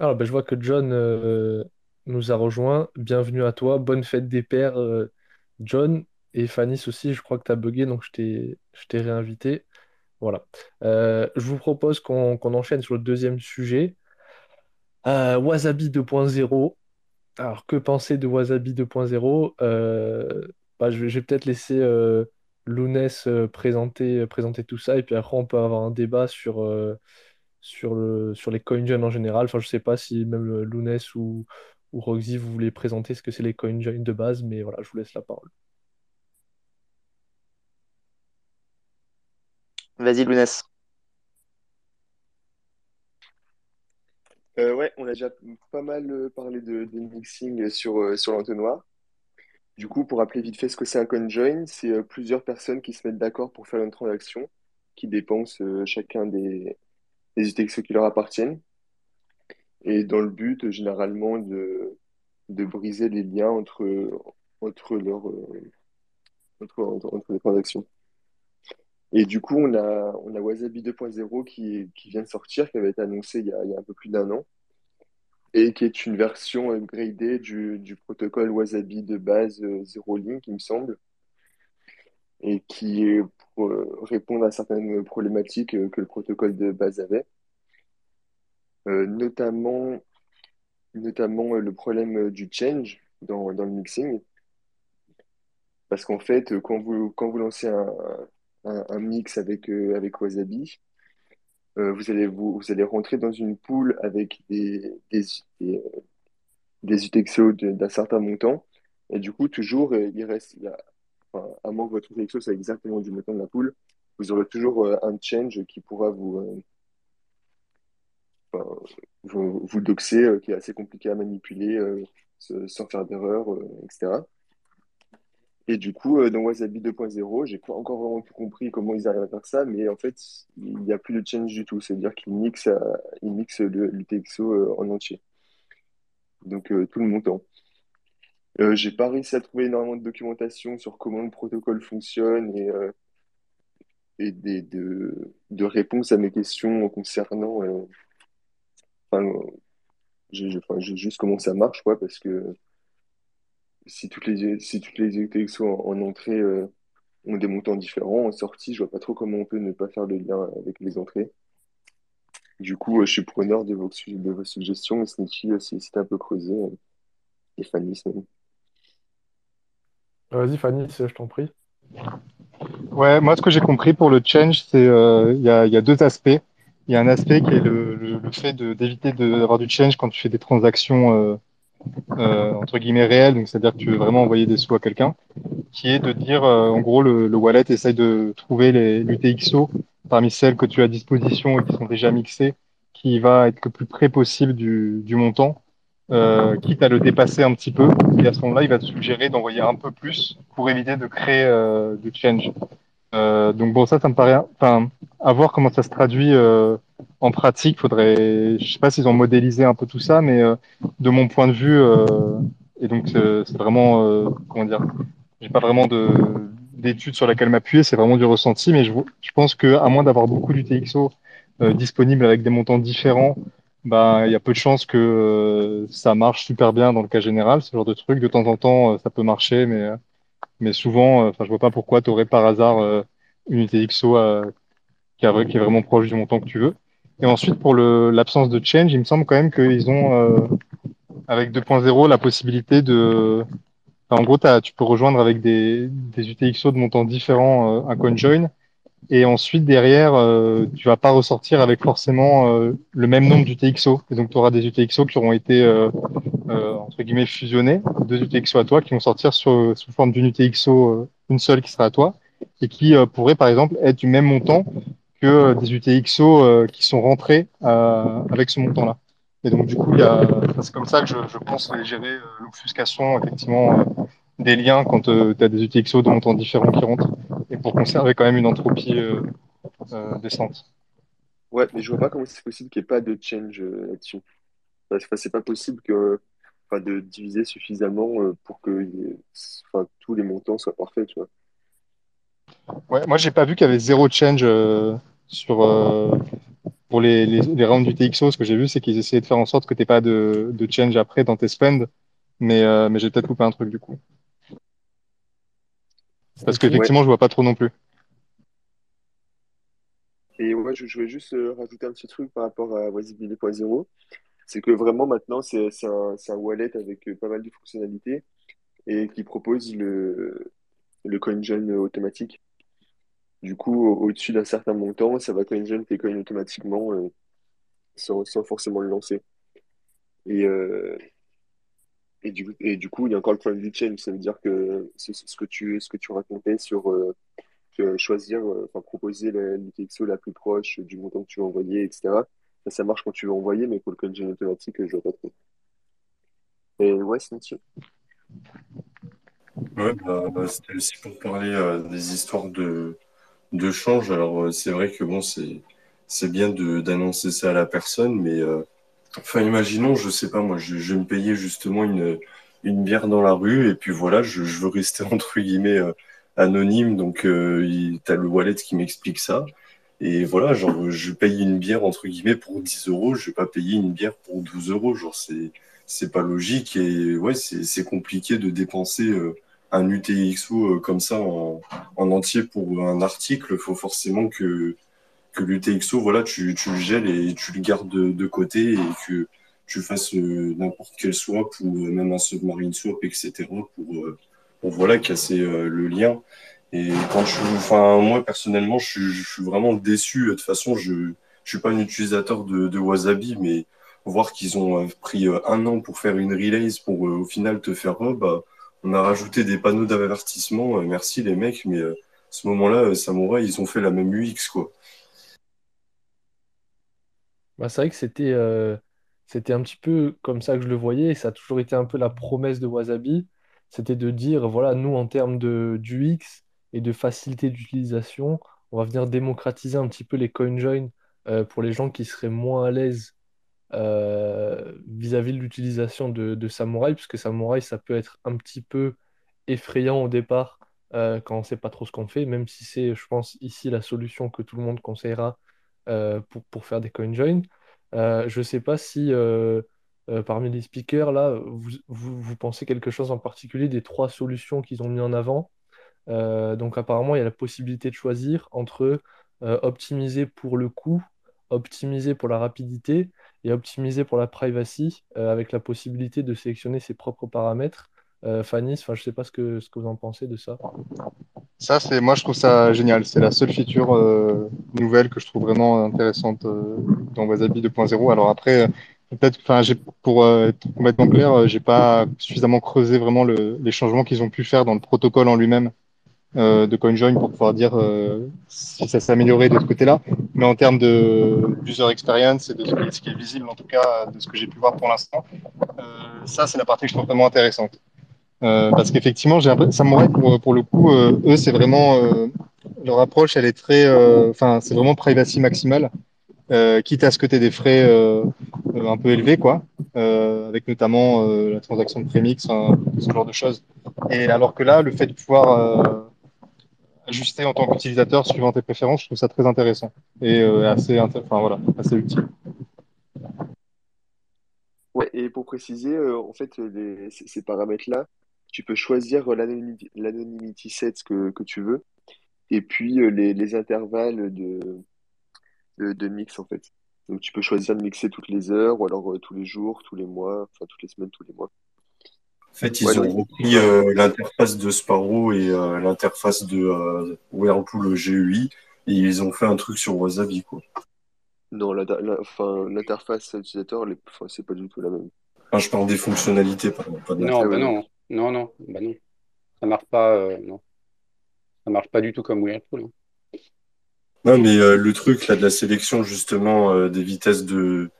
Speaker 1: Alors, ben, je vois que John euh, nous a rejoint. Bienvenue à toi. Bonne fête des pères, euh, John. Et Fanny aussi, je crois que tu as bugué, donc je t'ai réinvité. Voilà. Euh, je vous propose qu'on enchaîne sur le deuxième sujet. Wasabi 2.0. Alors, que penser de Wasabi 2.0? Euh, bah, je vais, peut-être laisser euh, Lounès présenter, présenter tout ça, et puis après, on peut avoir un débat sur, sur le, sur les CoinJoin en général. Enfin, je sais pas si même le Lounès ou, ou Roxy, vous voulez présenter ce que c'est les CoinJoin de base, mais voilà, je vous laisse la parole.
Speaker 3: Vas-y, Lounès.
Speaker 7: Euh, ouais, on a déjà pas mal euh, parlé de, de mixing sur, euh, sur l'entonnoir. Du coup, pour rappeler vite fait ce que c'est un conjoin, c'est euh, plusieurs personnes qui se mettent d'accord pour faire une transaction, qui dépensent euh, chacun des, des UTXO qui leur appartiennent, et dans le but, généralement, de, de briser les liens entre, entre, euh, entre, entre, entre les transactions. Et du coup, on a, on a Wasabi 2.0 qui, qui vient de sortir, qui avait été annoncé il y a, il y a un peu plus d'un an. et qui est une version upgradée du, du protocole Wasabi de base euh, Zero Link, il me semble, et qui euh, répondre à certaines problématiques euh, que le protocole de base avait, Euh, notamment, notamment le problème du change dans, dans le mixing, parce qu'en fait, quand vous, quand vous lancez un, un, mix avec, avec Wasabi, vous allez vous, vous allez rentrer dans une pool avec des, des, des, UTXO d'un certain montant. Et du coup, toujours, il reste, à moins que votre UTXO soit exactement du montant de la pool, vous aurez toujours euh, un change qui pourra vous, euh, vous, doxer, euh, qui est assez compliqué à manipuler sans faire d'erreur, etc. Et du coup, dans Wasabi 2.0, j'ai pas encore vraiment tout compris comment ils arrivent à faire ça, mais en fait, il n'y a plus de change du tout. C'est-à-dire qu'ils mixent, euh, ils mixent le, euh, en entier. Donc, tout le montant. Euh, j'ai pas réussi à trouver énormément de documentation sur comment le protocole fonctionne et, euh, et des, de, de réponses à mes questions concernant. euh, enfin, j'ai juste comment ça marche, quoi, parce que si toutes les, si toutes les en, en entrée euh, ont des montants différents, en sortie, je vois pas trop comment on peut ne pas faire le lien avec les entrées. Du coup, euh, je suis preneur de vos, de vos suggestions, et euh, si, t'as un peu creusé, euh, et Fanny, c'est.
Speaker 1: Vas-y, Fanny, je t'en prie.
Speaker 5: Ouais, moi, ce que j'ai compris pour le change, c'est euh, il y a, deux aspects. Il y a un aspect qui est le, fait d'éviter d'avoir du change quand tu fais des transactions euh, euh, entre guillemets réelles, donc c'est-à-dire que tu veux vraiment envoyer des sous à quelqu'un, qui est de dire, en gros, le, le wallet essaye de trouver les l'UTXO parmi celles que tu as à disposition et qui sont déjà mixées, qui va être le plus près possible du montant, euh, quitte à le dépasser un petit peu. Et à ce moment-là, il va te suggérer d'envoyer un peu plus pour éviter de créer euh, du change. Euh, donc bon, ça, ça me paraît, enfin, à voir comment ça se traduit en pratique. Faudrait, je sais pas s'ils ont modélisé un peu tout ça, mais de mon point de vue, et donc c'est vraiment, comment dire, j'ai pas vraiment de d'études sur laquelle m'appuyer, c'est vraiment du ressenti, mais je, pense que à moins d'avoir beaucoup d'UTXO disponibles avec des montants différents, bah il y a peu de chances que euh, ça marche super bien dans le cas général, ce genre de truc. De temps en temps, euh, ça peut marcher, mais euh, mais souvent, euh, enfin, je vois pas pourquoi tu aurais par hasard une UTXO euh, qui, est vraiment proche du montant que tu veux. Et ensuite, pour l'absence de change, il me semble quand même qu'ils ont, avec 2.0, la possibilité de... en gros, tu peux rejoindre avec des, des UTXO de montants différents un CoinJoin. Et ensuite, derrière, euh, tu vas pas ressortir avec forcément euh, le même nombre d'UTXO. Et donc, tu auras des UTXO qui auront été euh, euh, entre guillemets fusionnés, deux UTXO à toi qui vont sortir sur, sous forme d'une UTXO, euh, une seule qui sera à toi, et qui euh, pourrait par exemple être du même montant que des UTXO qui sont rentrés avec ce montant-là. Et donc du coup, c'est comme ça que je, je pense gérer l'obfuscation effectivement des liens quand tu as des UTXO de montants différents qui rentrent, et pour conserver quand même une entropie euh, euh, décente.
Speaker 7: Ouais, mais je vois pas comment c'est possible qu'il n'y ait pas de change euh, là-dessus. Enfin, c'est pas possible que, enfin, de diviser suffisamment pour que enfin, tous les montants soient parfaits, tu vois.
Speaker 5: Ouais, moi j'ai pas vu qu'il y avait zéro change euh, sur euh, pour les, les, les rounds du TXO. Ce que j'ai vu, c'est qu'ils essayaient de faire en sorte que tu pas de, de change après dans tes spends, mais euh, mais j'ai peut-être coupé un truc du coup. Parce qu'effectivement, je vois pas trop non plus.
Speaker 7: Et ouais, je, je voulais juste euh, rajouter un petit truc par rapport à Wasabi 2.0. C'est que vraiment maintenant, c'est un, wallet avec euh, pas mal de fonctionnalités et qui propose le, le CoinJoin automatique. Du coup, au- au-dessus d'un certain montant, ça va CoinJoin tes coins automatiquement euh, sans, sans forcément le lancer. Et, et, du, coup, il y a encore le problème du change. Ça veut dire que c'est ce que tu, ce que tu racontais sur euh, que choisir, euh, enfin proposer la- l'UTXO la plus proche du montant que tu veux envoyer, etc. Ça, marche quand tu veux envoyer, mais pour le CoinJoin automatique, je vois pas trop. Et ouais, c'est dessus.
Speaker 4: Ouais, bah, bah, c'était aussi pour parler euh, des histoires de, de change. Alors, euh, c'est vrai que bon, c'est, bien d'annoncer ça à la personne, mais euh, enfin, imaginons, je sais pas, moi, je, je vais me payer justement une, une bière dans la rue, et puis voilà, je, je veux rester entre guillemets euh, anonyme, donc euh, il, t'as le wallet qui m'explique ça. Et voilà, genre, je paye une bière entre guillemets pour 10 euros, je vais pas payer une bière pour 12 euros. Genre, c'est, c'est pas logique et ouais, c'est, c'est compliqué de dépenser euh, un UTXO euh, comme ça en, en entier pour un article. Faut forcément que, que l'UTXO, voilà, tu, tu le gèles et tu le gardes de, de côté et que tu fasses euh, n'importe quel swap ou euh, même un submarine swap, etc. pour, euh, pour voilà, casser euh, le lien. Et quand je, enfin, moi personnellement, je, je suis vraiment déçu. De toute façon, je, je suis pas un utilisateur de, de Wasabi, mais voir qu'ils ont pris un an pour faire une release pour au final te faire oh, bah, on a rajouté des panneaux d'avertissement. merci les mecs, mais à ce moment-là, Samurai, ils ont fait la même UX, quoi.
Speaker 1: Bah, c'est vrai que c'était euh, c'était un petit peu comme ça que je le voyais, et ça a toujours été un peu la promesse de Wasabi, c'était de dire, voilà, nous, en termes de, d'UX et de facilité d'utilisation, on va venir démocratiser un petit peu les CoinJoin euh, pour les gens qui seraient moins à l'aise euh, vis-à-vis de l'utilisation de, de Samurai, puisque Samurai, ça peut être un petit peu effrayant au départ euh, quand on ne sait pas trop ce qu'on fait, même si c'est, je pense, ici la solution que tout le monde conseillera euh, pour, faire des CoinJoin. Euh, je ne sais pas si euh, parmi les speakers, là, vous, vous, vous pensez quelque chose en particulier des trois solutions qu'ils ont mis en avant. donc apparemment, il y a la possibilité de choisir entre optimiser pour le coût, optimiser pour la rapidité et optimiser pour la privacy, avec la possibilité de sélectionner ses propres paramètres. Fanny, enfin, je ne sais pas ce que, ce que vous en pensez de ça.
Speaker 5: Ça, c'est moi, je trouve ça génial. C'est la seule feature euh, nouvelle que je trouve vraiment intéressante euh, dans Wasabi 2.0. Alors après, euh, peut-être, enfin, pour euh, être complètement clair, euh, j'ai pas suffisamment creusé vraiment le, les changements qu'ils ont pu faire dans le protocole en lui-même euh, de CoinJoin pour pouvoir dire si ça s'est amélioré de ce côté-là. Mais en termes de user experience et de ce qui est visible, en tout cas, de ce que j'ai pu voir pour l'instant, ça, c'est la partie que je trouve vraiment intéressante. Euh, parce qu'effectivement, j'ai Samurai pour, pour le coup, euh, eux, c'est vraiment euh, leur approche, elle est très, enfin, c'est vraiment privacy maximale, quitte à ce que tu aies des frais un peu élevés, quoi, avec notamment la transaction de prémix, ce genre de choses. Et alors que là, le fait de pouvoir ajuster en tant qu'utilisateur suivant tes préférences, je trouve ça très intéressant et assez, enfin voilà, assez utile.
Speaker 7: Ouais, et pour préciser, en fait, ces paramètres-là, tu peux choisir euh, l'anonymity set que, que tu veux, et puis euh, les, les intervalles de, de, de mix en fait. Donc tu peux choisir de mixer toutes les heures, ou alors euh, tous les jours, tous les mois, enfin toutes les semaines, tous les mois.
Speaker 4: En fait, ils ouais, ont repris euh, l'interface de Sparrow et euh, l'interface de euh, Whirlpool GUI et ils ont fait un truc sur Wasabi, quoi.
Speaker 7: Non, l'interface utilisateur, c'est pas du tout la même.
Speaker 4: Enfin, je parle des fonctionnalités, pardon, pas de
Speaker 8: Non, bah non. Non, non, bah non. Ça marche pas, euh, non. Ça marche pas du tout comme Whirlpool. Hein.
Speaker 4: Non, mais euh, le truc là de la sélection justement euh, des vitesses de,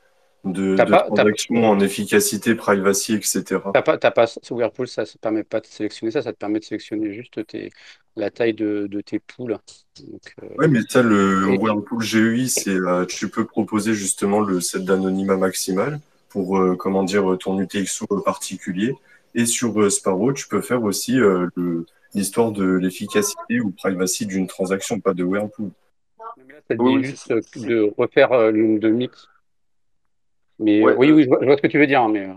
Speaker 4: de,
Speaker 8: T'as
Speaker 4: de
Speaker 8: pas, t'as,
Speaker 4: transaction en efficacité, privacy, etc.
Speaker 8: t'as pas, t'as pas, Whirlpool, ça ne permet pas de sélectionner ça, ça te permet de sélectionner juste tes, la taille de, de tes poules. Donc, euh,
Speaker 4: Ouais, mais ça, le
Speaker 8: et,
Speaker 4: Whirlpool GUI, c'est tu peux proposer justement le set d'anonymat maximal pour comment dire ton UTXO particulier. Et sur euh, Sparrow, tu peux faire aussi euh, le- l'histoire de l'efficacité ou privacy d'une transaction, pas de Whirlpool.
Speaker 8: là, ça dit
Speaker 7: oui,
Speaker 8: juste de refaire euh, le de mix. Mais
Speaker 7: Ouais,
Speaker 8: oui,
Speaker 7: euh,
Speaker 8: oui, je vois, je vois ce que tu veux dire, hein, mais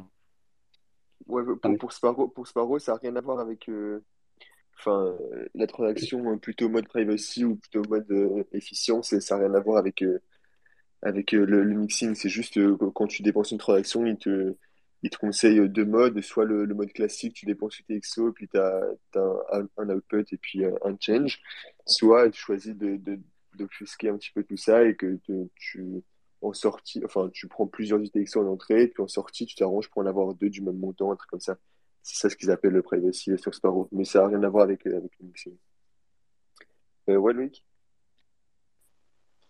Speaker 7: ouais, pour, pour Sparrow, pour Sparrow, ça n'a rien à voir avec euh, enfin, euh, la transaction euh, plutôt mode privacy ou plutôt mode euh, efficience, et ça n'a rien à voir avec, euh, avec euh, le, le mixing. C'est juste euh, quand tu dépenses une transaction, il te, il te conseille euh, deux modes, soit le, mode classique, tu dépenses UTXO, puis tu as, un, output et puis euh, un change, soit tu choisis de, de, d'obfusquer un petit peu tout ça et que tu en sortie, enfin tu prends plusieurs UTXO en entrée, puis en sortie tu t'arranges pour en avoir deux du même montant, un truc comme ça. C'est ça ce qu'ils appellent le privacy sur Sparrow, mais ça n'a rien à voir avec, euh, avec le mixing. Euh, ouais, Loïc?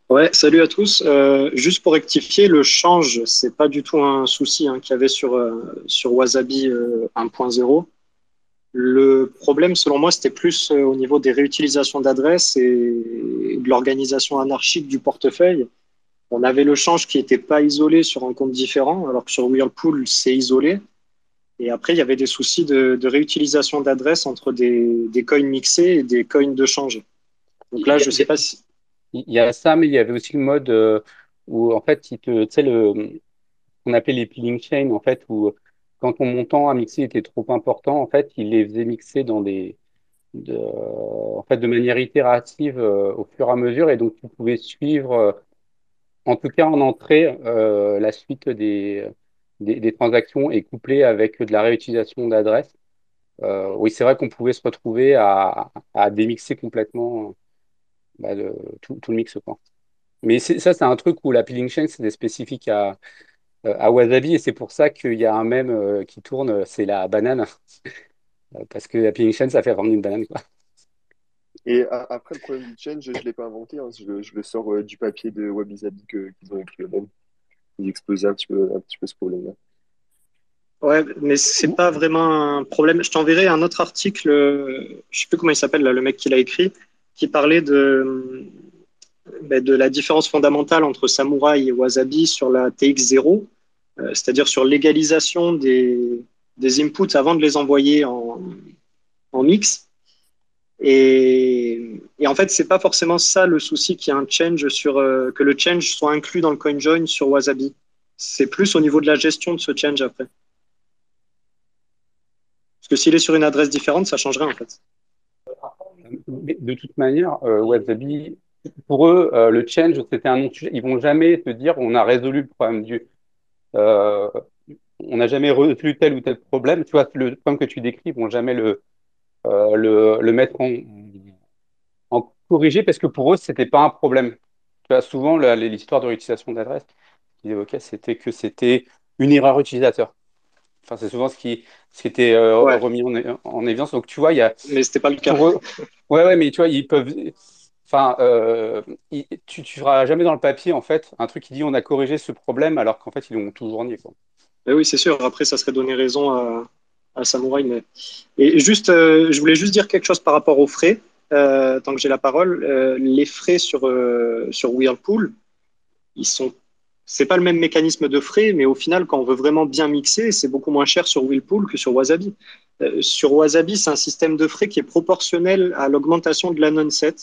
Speaker 9: Ouais, salut à tous. Euh, juste pour rectifier, le change, c'est pas du tout un souci hein, qu'il y avait sur, euh, sur Wasabi euh, 1.0. Le problème, selon moi, c'était plus euh, au niveau des réutilisations d'adresses et de l'organisation anarchique du portefeuille. On avait le change qui n'était pas isolé sur un compte différent, alors que sur Whirlpool, c'est isolé. Et après, il y avait des soucis de, de réutilisation d'adresses entre des, des coins mixés et des coins de change. Donc là, je sais pas si.
Speaker 8: Il y a ça, mais il y avait aussi le mode euh, où en fait, tu sais, le, qu'on appelait les peeling chains, en fait, où quand ton montant à mixer était trop important, en fait, il les faisait mixer dans des, de, en fait, de manière itérative euh, au fur et à mesure, et donc tu pouvais suivre, euh, en tout cas en entrée, la suite des, des, transactions et coupler avec de la réutilisation d'adresses. Oui, c'est vrai qu'on pouvait se retrouver à, à démixer complètement bah, le, tout, tout le mix, quoi. Mais c'est- ça, c'est un truc où la peeling chain, c'était spécifique à, à Wasabi et c'est pour ça qu'il y a un mème euh, qui tourne, c'est la banane. Euh, Parce que la peeling chain, ça fait vraiment une banane, quoi.
Speaker 7: Et après, le problème du change, je ne l'ai pas inventé, hein, je, le je le sors euh, du papier de que- qu'ils ont écrit eux-mêmes. Ils exposaient un petit peu, un petit peu ce problème-là.
Speaker 9: Ouais, mais c'est pas vraiment un problème. Je t'enverrai un autre article, euh, je sais plus comment il s'appelle, le mec qui l'a écrit, qui parlait de, ben, de la différence fondamentale entre Samurai et Wasabi sur la TX0, euh, c'est-à-dire sur l'égalisation des, des inputs avant de les envoyer en, en mix. Et, et en fait, c'est pas forcément ça le souci qu'il y a un change sur, euh, que le change soit inclus dans le CoinJoin sur Wasabi. C'est plus au niveau de la gestion de ce change après. Parce que s'il est sur une adresse différente, ça changerait en fait.
Speaker 8: De toute manière, euh, pour eux, euh, le change, c'était un non-sujet. Ils vont jamais te dire on a résolu le problème du. euh, on n'a jamais résolu tel ou tel problème. Tu vois, le problème que tu décris, ils vont jamais le, euh, le, le mettre en, en corrigé parce que pour eux, c'était pas un problème. Tu vois, souvent, l'histoire de réutilisation d'adresse qu'ils évoquaient, c'était que c'était une erreur utilisateur. Enfin, c'est souvent ce qui, ce qui était euh,
Speaker 9: Ouais,
Speaker 8: remis en, en évidence. Donc, tu vois, il y a,
Speaker 9: mais c'était pas le cas.
Speaker 8: eux, ouais, ouais, mais tu vois, ils peuvent, enfin, euh, ils- tu, tu feras jamais dans le papier, en fait, un truc qui dit on a corrigé ce problème alors qu'en fait, ils l'ont toujours nié, quoi.
Speaker 9: Mais oui, c'est sûr. Après, ça serait donner raison à, à Samouraï. Mais... Et juste, euh, je voulais juste dire quelque chose par rapport aux frais. Tant que j'ai la parole, les frais sur, sur Whirlpool, ils sont. C'est pas le même mécanisme de frais, mais au final, quand on veut vraiment bien mixer, c'est beaucoup moins cher sur Whirlpool que sur Wasabi. Euh, sur Wasabi, c'est un système de frais qui est proportionnel à l'augmentation de l'annonset,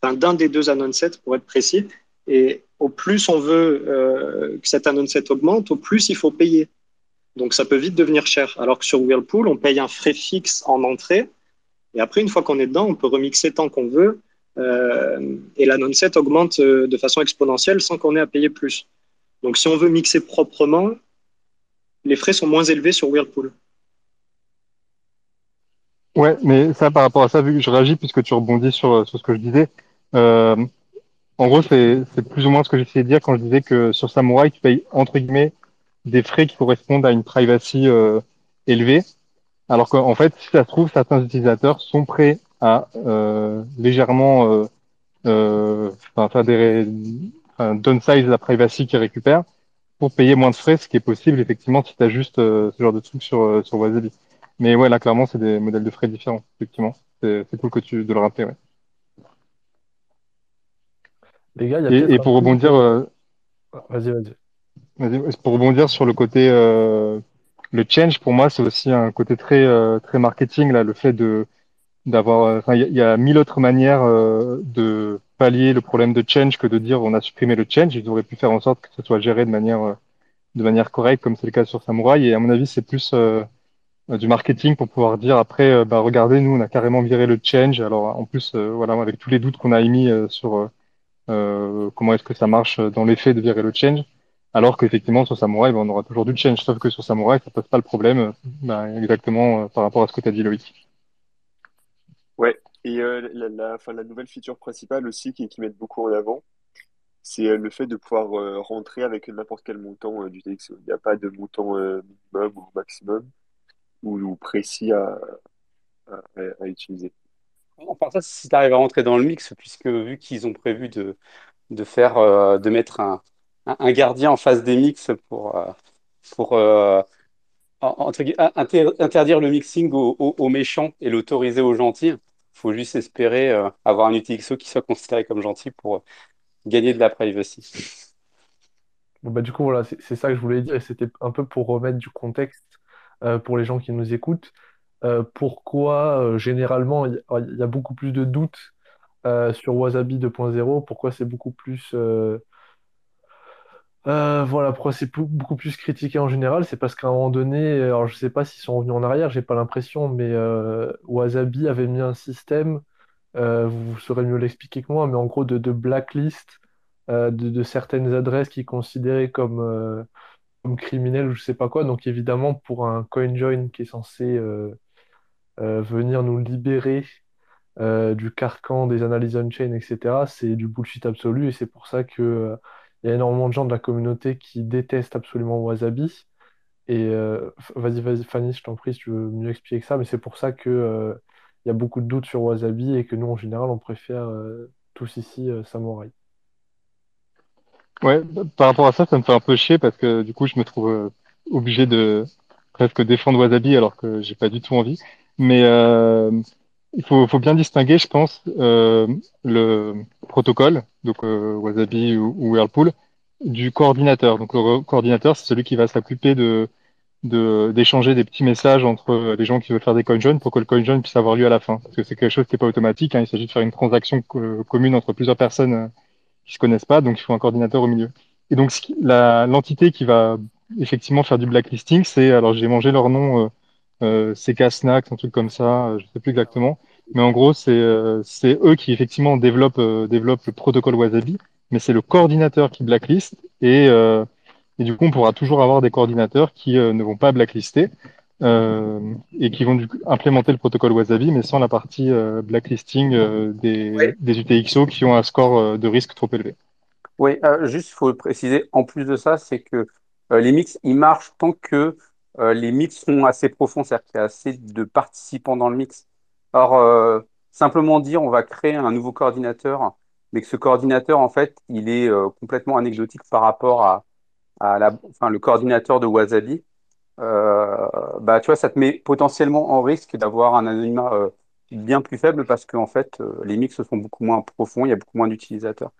Speaker 9: enfin d'un des deux annonsets pour être précis. Et au plus on veut euh, que cette annonset augmente, au plus il faut payer. Donc ça peut vite devenir cher. Alors que sur Whirlpool, on paye un frais fixe en entrée. Et après, une fois qu'on est dedans, on peut remixer tant qu'on veut. Euh, et l'annonset augmente euh, de façon exponentielle sans qu'on ait à payer plus. Donc si on veut mixer proprement, les frais sont moins élevés sur Whirlpool.
Speaker 5: Ouais, mais ça, par rapport à ça, vu que je réagis, puisque tu rebondis sur, sur ce que je disais, euh, en gros, c'est, plus ou moins ce que j'essayais de dire quand je disais que sur Samurai, tu payes, entre guillemets, des frais qui correspondent à une privacy élevée, alors qu'en fait, si ça se trouve, certains utilisateurs sont prêts à euh, légèrement euh, euh, enfin, faire des downsize la privacy qu'ils récupèrent pour payer moins de frais, ce qui est possible, effectivement, si tu as juste ce genre de truc sur, sur Wasabi. Mais ouais, là, clairement, c'est des modèles de frais différents, effectivement. C'est cool que tu de le rappeler, ouais.
Speaker 1: Les gars, il y a
Speaker 5: Et, pour rebondir, euh,
Speaker 1: Vas-y, vas-y.
Speaker 5: vas-y, pour rebondir sur le côté euh, le change, pour moi, c'est aussi un côté très euh, très marketing là, le fait de d'avoir, euh, enfin, il y, y a mille autres manières euh, de pallier le problème de change que de dire on a supprimé le change. Ils auraient pu faire en sorte que ce soit géré de manière euh, de manière correcte, comme c'est le cas sur Samurai. Et à mon avis, c'est plus du marketing pour pouvoir dire après, bah regardez, nous on a carrément viré le change. Alors en plus, euh, voilà, avec tous les doutes qu'on a émis euh, sur euh, comment est-ce que ça marche dans les faits de virer le change, alors qu'effectivement sur Samurai, bah, on aura toujours du change, sauf que sur Samurai, ça pose pas le problème, bah, exactement par rapport à ce que tu as dit Loïc.
Speaker 7: Ouais, et euh, la, la, enfin, la nouvelle feature principale aussi qui, qui met beaucoup en avant, c'est euh, le fait de pouvoir euh, rentrer avec n'importe quel montant du TXO. Il n'y a pas de montant minimum ou maximum ou, précis à, utiliser.
Speaker 8: Enfin, ça, si tu arrives à rentrer dans le mix, puisque vu qu'ils ont prévu de, de faire, de mettre un, un gardien en face des mix pour, pour interdire le mixing aux, méchants et l'autoriser aux gentils, faut juste espérer euh, avoir un UTXO qui soit considéré comme gentil pour euh, gagner de la privacy.
Speaker 1: Bon, bah, du coup, voilà, c'est ça que je voulais dire, et c'était un peu pour remettre du contexte euh, pour les gens qui nous écoutent. Pourquoi, généralement, il y, a il beaucoup plus de doutes sur Wasabi 2.0, pourquoi c'est beaucoup plus, euh, euh, voilà, pourquoi c'est beaucoup plus critiqué en général, c'est parce qu'à un moment donné, alors je sais pas s'ils sont revenus en arrière, j'ai pas l'impression, mais euh, Wasabi avait mis un système, euh, vous saurez mieux l'expliquer que moi, mais en gros de, blacklist euh, de, certaines adresses qui considéraient comme, euh, comme criminels ou je sais pas quoi. Donc évidemment, pour un CoinJoin qui est censé euh, euh, venir nous libérer euh, du carcan, des analyses on-chain, etc., c'est du bullshit absolu et c'est pour ça que, euh, il y a énormément de gens de la communauté qui détestent absolument Wasabi. Et euh, vas-y, vas-y, Fanny, je t'en prie, si tu veux mieux expliquer que ça, mais c'est pour ça que, euh, il y a beaucoup de doutes sur Wasabi et que nous, en général, on préfère euh, tous ici euh, Samouraï.
Speaker 5: Ouais, par rapport à ça, ça me fait un peu chier parce que du coup, je me trouve obligé de presque défendre Wasabi alors que j'ai pas du tout envie. Mais il faut, bien distinguer, je pense, euh, le protocole, donc euh, Wasabi ou, ou Whirlpool, du coordinateur. Donc le coordinateur, c'est celui qui va s'occuper d'échanger des petits messages entre les gens qui veulent faire des coinjoins pour que le coinjoin puisse avoir lieu à la fin. Parce que c'est quelque chose qui n'est pas automatique, hein. Il s'agit de faire une transaction co- commune entre plusieurs personnes euh, qui se connaissent pas, donc il faut un coordinateur au milieu. Et donc l'entité qui va effectivement faire du blacklisting, c'est, alors j'ai mangé leur nom, euh, euh, CK Snacks, un truc comme ça, euh, je sais plus exactement, mais en gros c'est euh, c'est eux qui effectivement développent euh, développent le protocole Wasabi, mais c'est le coordinateur qui blacklist et euh, et du coup on pourra toujours avoir des coordinateurs qui ne vont pas blacklister. et qui vont du coup implémenter le protocole Wasabi, mais sans la partie blacklisting des, des UTXO qui ont un score de risque trop élevé.
Speaker 8: oui juste, il faut préciser, en plus de ça, c'est que les mix, ils marchent tant que euh, les mix sont assez profonds, c'est-à-dire qu'il y a assez de participants dans le mix. Alors, euh, simplement dire, on va créer un nouveau coordinateur, mais que ce coordinateur, en fait, il est euh, complètement anecdotique par rapport à, à la, enfin, le coordinateur de Wasabi. bah, tu vois, ça te met potentiellement en risque d'avoir un anonymat bien plus faible parce qu'en fait, euh, les mix sont beaucoup moins profonds, il y a beaucoup moins d'utilisateurs.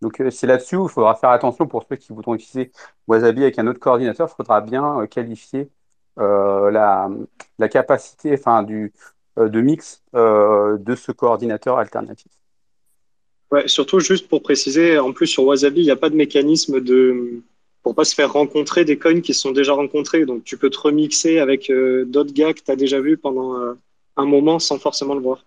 Speaker 8: Donc, c'est là-dessus où il faudra faire attention pour ceux qui voudront utiliser Wasabi avec un autre coordinateur. Il faudra bien qualifier la, la capacité enfin, du, euh, de mix euh, de ce coordinateur alternatif.
Speaker 9: Ouais, surtout juste pour préciser, en plus sur Wasabi, il n'y a pas de mécanisme de pour pas se faire rencontrer des coins qui sont déjà rencontrés. Donc tu peux te remixer avec euh, d'autres gars que tu as déjà vus pendant euh, un moment sans forcément le voir.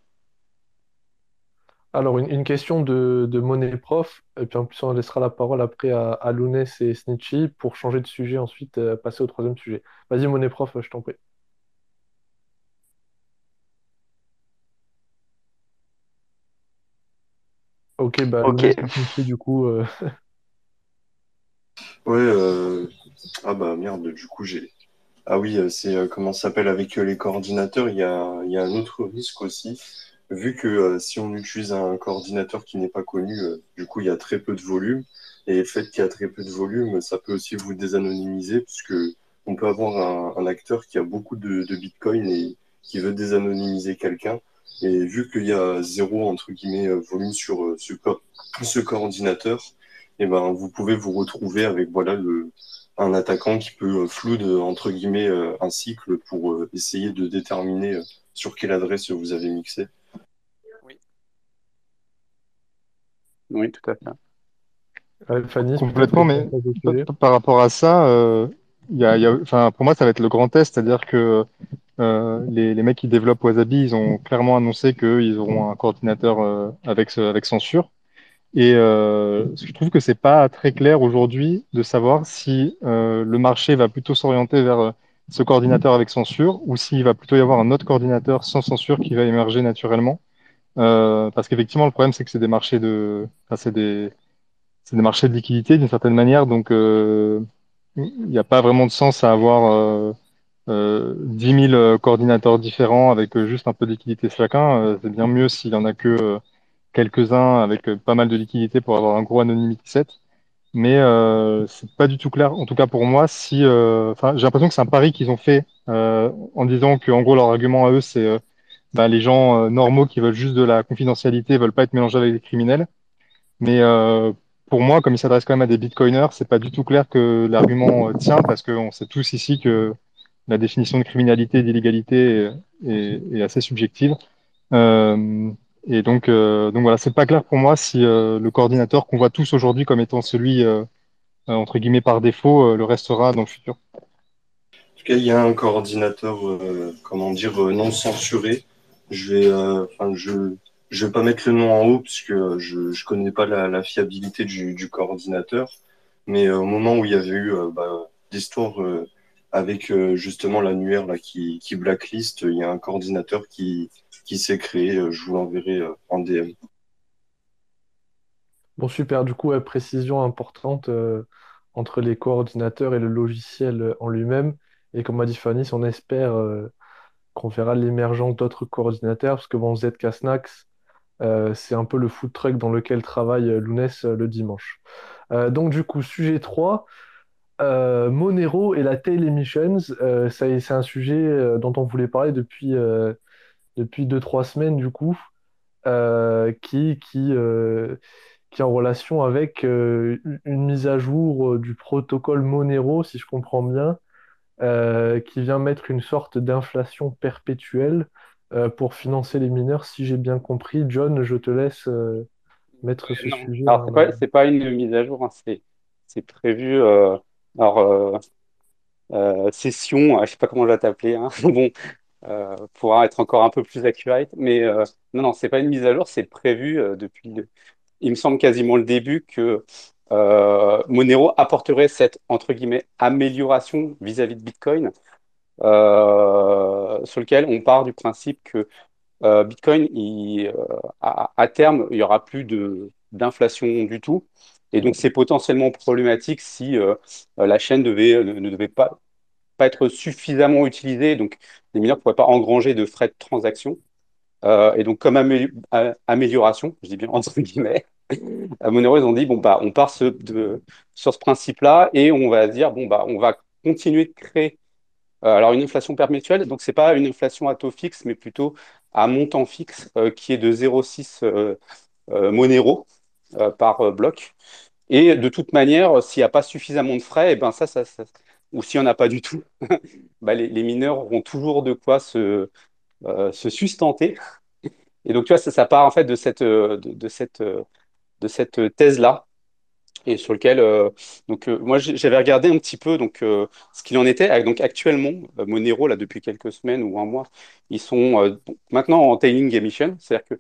Speaker 1: Alors, une, une question de, de Money Prof, et puis en plus, on laissera la parole après à, à Lounès et Snitchy pour changer de sujet, ensuite euh, passer au troisième sujet. Vas-y, Money Prof, je t'en prie. Ok, bah
Speaker 3: Ok.
Speaker 1: Lounès et Snitchy, du coup, euh,
Speaker 4: Ouais, euh... ah bah merde, du coup j'ai. Ah oui, euh, c'est euh, comment ça s'appelle avec euh, les coordinateurs, il y a, il y a un autre risque aussi. Vu que euh, si on utilise un coordinateur qui n'est pas connu, euh, du coup il y a très peu de volume. Et le fait qu'il y a très peu de volume, ça peut aussi vous désanonymiser, puisque on peut avoir un, acteur qui a beaucoup de, de Bitcoin et qui veut désanonymiser quelqu'un. Et vu qu'il y a zéro entre guillemets euh, volume sur ce, co- ce coordinateur, et ben vous pouvez vous retrouver avec voilà un attaquant qui peut euh, entre guillemets un cycle pour essayer de déterminer sur quelle adresse vous avez mixé.
Speaker 8: Oui, tout à fait.
Speaker 1: euh, Fanny,
Speaker 5: Complètement, mais par rapport à ça, euh, il y a, y pour moi, ça va être le grand test, c'est-à-dire que euh, les, les mecs qui développent Wasabi, ils ont clairement annoncé qu'ils auront un coordinateur euh, avec, avec censure. Et euh, je trouve que c'est pas très clair aujourd'hui de savoir si euh, le marché va plutôt s'orienter vers ce coordinateur avec censure ou s'il va plutôt y avoir un autre coordinateur sans censure qui va émerger naturellement. Euh, parce qu'effectivement, le problème, c'est que c'est des marchés de, enfin, c'est des, c'est des marchés de liquidité d'une certaine manière, donc euh, il n'y a pas vraiment de sens à avoir euh, euh, 10 000 euh, coordinateurs différents avec juste un peu de liquidité chacun. C'est bien mieux s'il y en a que quelques-uns avec pas mal de liquidité pour avoir un gros anonymity set. Mais euh, c'est pas du tout clair, en tout cas pour moi, si, j'ai l'impression que c'est un pari qu'ils ont fait en disant que en gros leur argument à eux, c'est bah, les gens euh, normaux qui veulent juste de la confidentialité, veulent pas être mélangés avec des criminels. Mais euh, pour moi, comme il s'adresse quand même à des bitcoiners, c'est pas du tout clair que l'argument euh, tient parce qu'on sait tous ici que la définition de criminalité et d'illégalité est, assez subjective. Euh, et donc, euh, donc voilà, c'est pas clair pour moi si euh, le coordinateur qu'on voit tous aujourd'hui comme étant celui entre guillemets par défaut le restera dans le futur.
Speaker 4: En tout cas, il y a un coordinateur, comment dire, non censuré. Je vais, euh, enfin, je, je vais pas mettre le nom en haut puisque euh, je, je connais pas la, fiabilité du, coordinateur. Mais euh, au moment où il y avait eu bah, l'histoire euh, avec euh, justement l'annuaire là, qui, qui blacklist, il y a un coordinateur qui, qui s'est créé. je vous l'enverrai en DM.
Speaker 1: Bon, super. Du coup, précision importante entre les coordinateurs et le logiciel en lui-même. Et comme a dit Fanny, on espère qu'on verra l'émergence d'autres coordinateurs, parce que bon, ZK Snacks, euh, c'est un peu le food truck dans lequel travaille euh, Lounès euh, le dimanche. Euh, donc, du coup, sujet 3. Euh, Monero et la Tail Emissions, c'est un sujet dont on voulait parler depuis, euh, depuis 2-3 semaines du coup, qui, qui, qui est en relation avec une mise à jour du protocole Monero, si je comprends bien, euh, qui vient mettre une sorte d'inflation perpétuelle euh, pour financer les mineurs, si j'ai bien compris. John, je te laisse euh, mettre ce
Speaker 8: Non.
Speaker 1: sujet
Speaker 8: Alors,
Speaker 1: en
Speaker 8: c'est pas, une mise à jour, hein, c'est, prévu. alors, session, je sais pas comment je vais t'appeler, hein, bon, pour être encore un peu plus accurate, mais non, non, c'est pas une mise à jour, c'est prévu depuis, le- il me semble quasiment le début que euh, Monero apporterait cette, entre guillemets, amélioration vis-à-vis de Bitcoin, euh, sur lequel on part du principe que euh, Bitcoin, à, terme, il y aura plus d'inflation du tout. Et donc, c'est potentiellement problématique si la chaîne ne, devait pas, pas être suffisamment utilisée. Donc, les mineurs ne pourraient pas engranger de frais de transaction. Et donc, comme amélioration, je dis bien entre guillemets, à Monero, ils ont dit, bon, bah, on part sur ce principe-là et on va dire, bon, bah, on va continuer de créer euh, alors, une inflation perpétuelle, donc c'est pas une inflation à taux fixe, mais plutôt à montant fixe, euh, qui est de 0,6 euh, Monero par bloc. Et de toute manière, s'il n'y a pas suffisamment de frais, et ben ça, ça, ça- ou s'il n'y en a pas du tout, bah, les, mineurs auront toujours de quoi se, sustenter. Et donc, tu vois, ça, part en fait de cette, de cette thèse-là et sur lequel euh, donc euh, moi j'avais regardé un petit peu donc euh, ce qu'il en était. Ah, donc actuellement euh, Monero là depuis quelques semaines ou un mois ils sont euh, maintenant en tailing emission c'est-à-dire que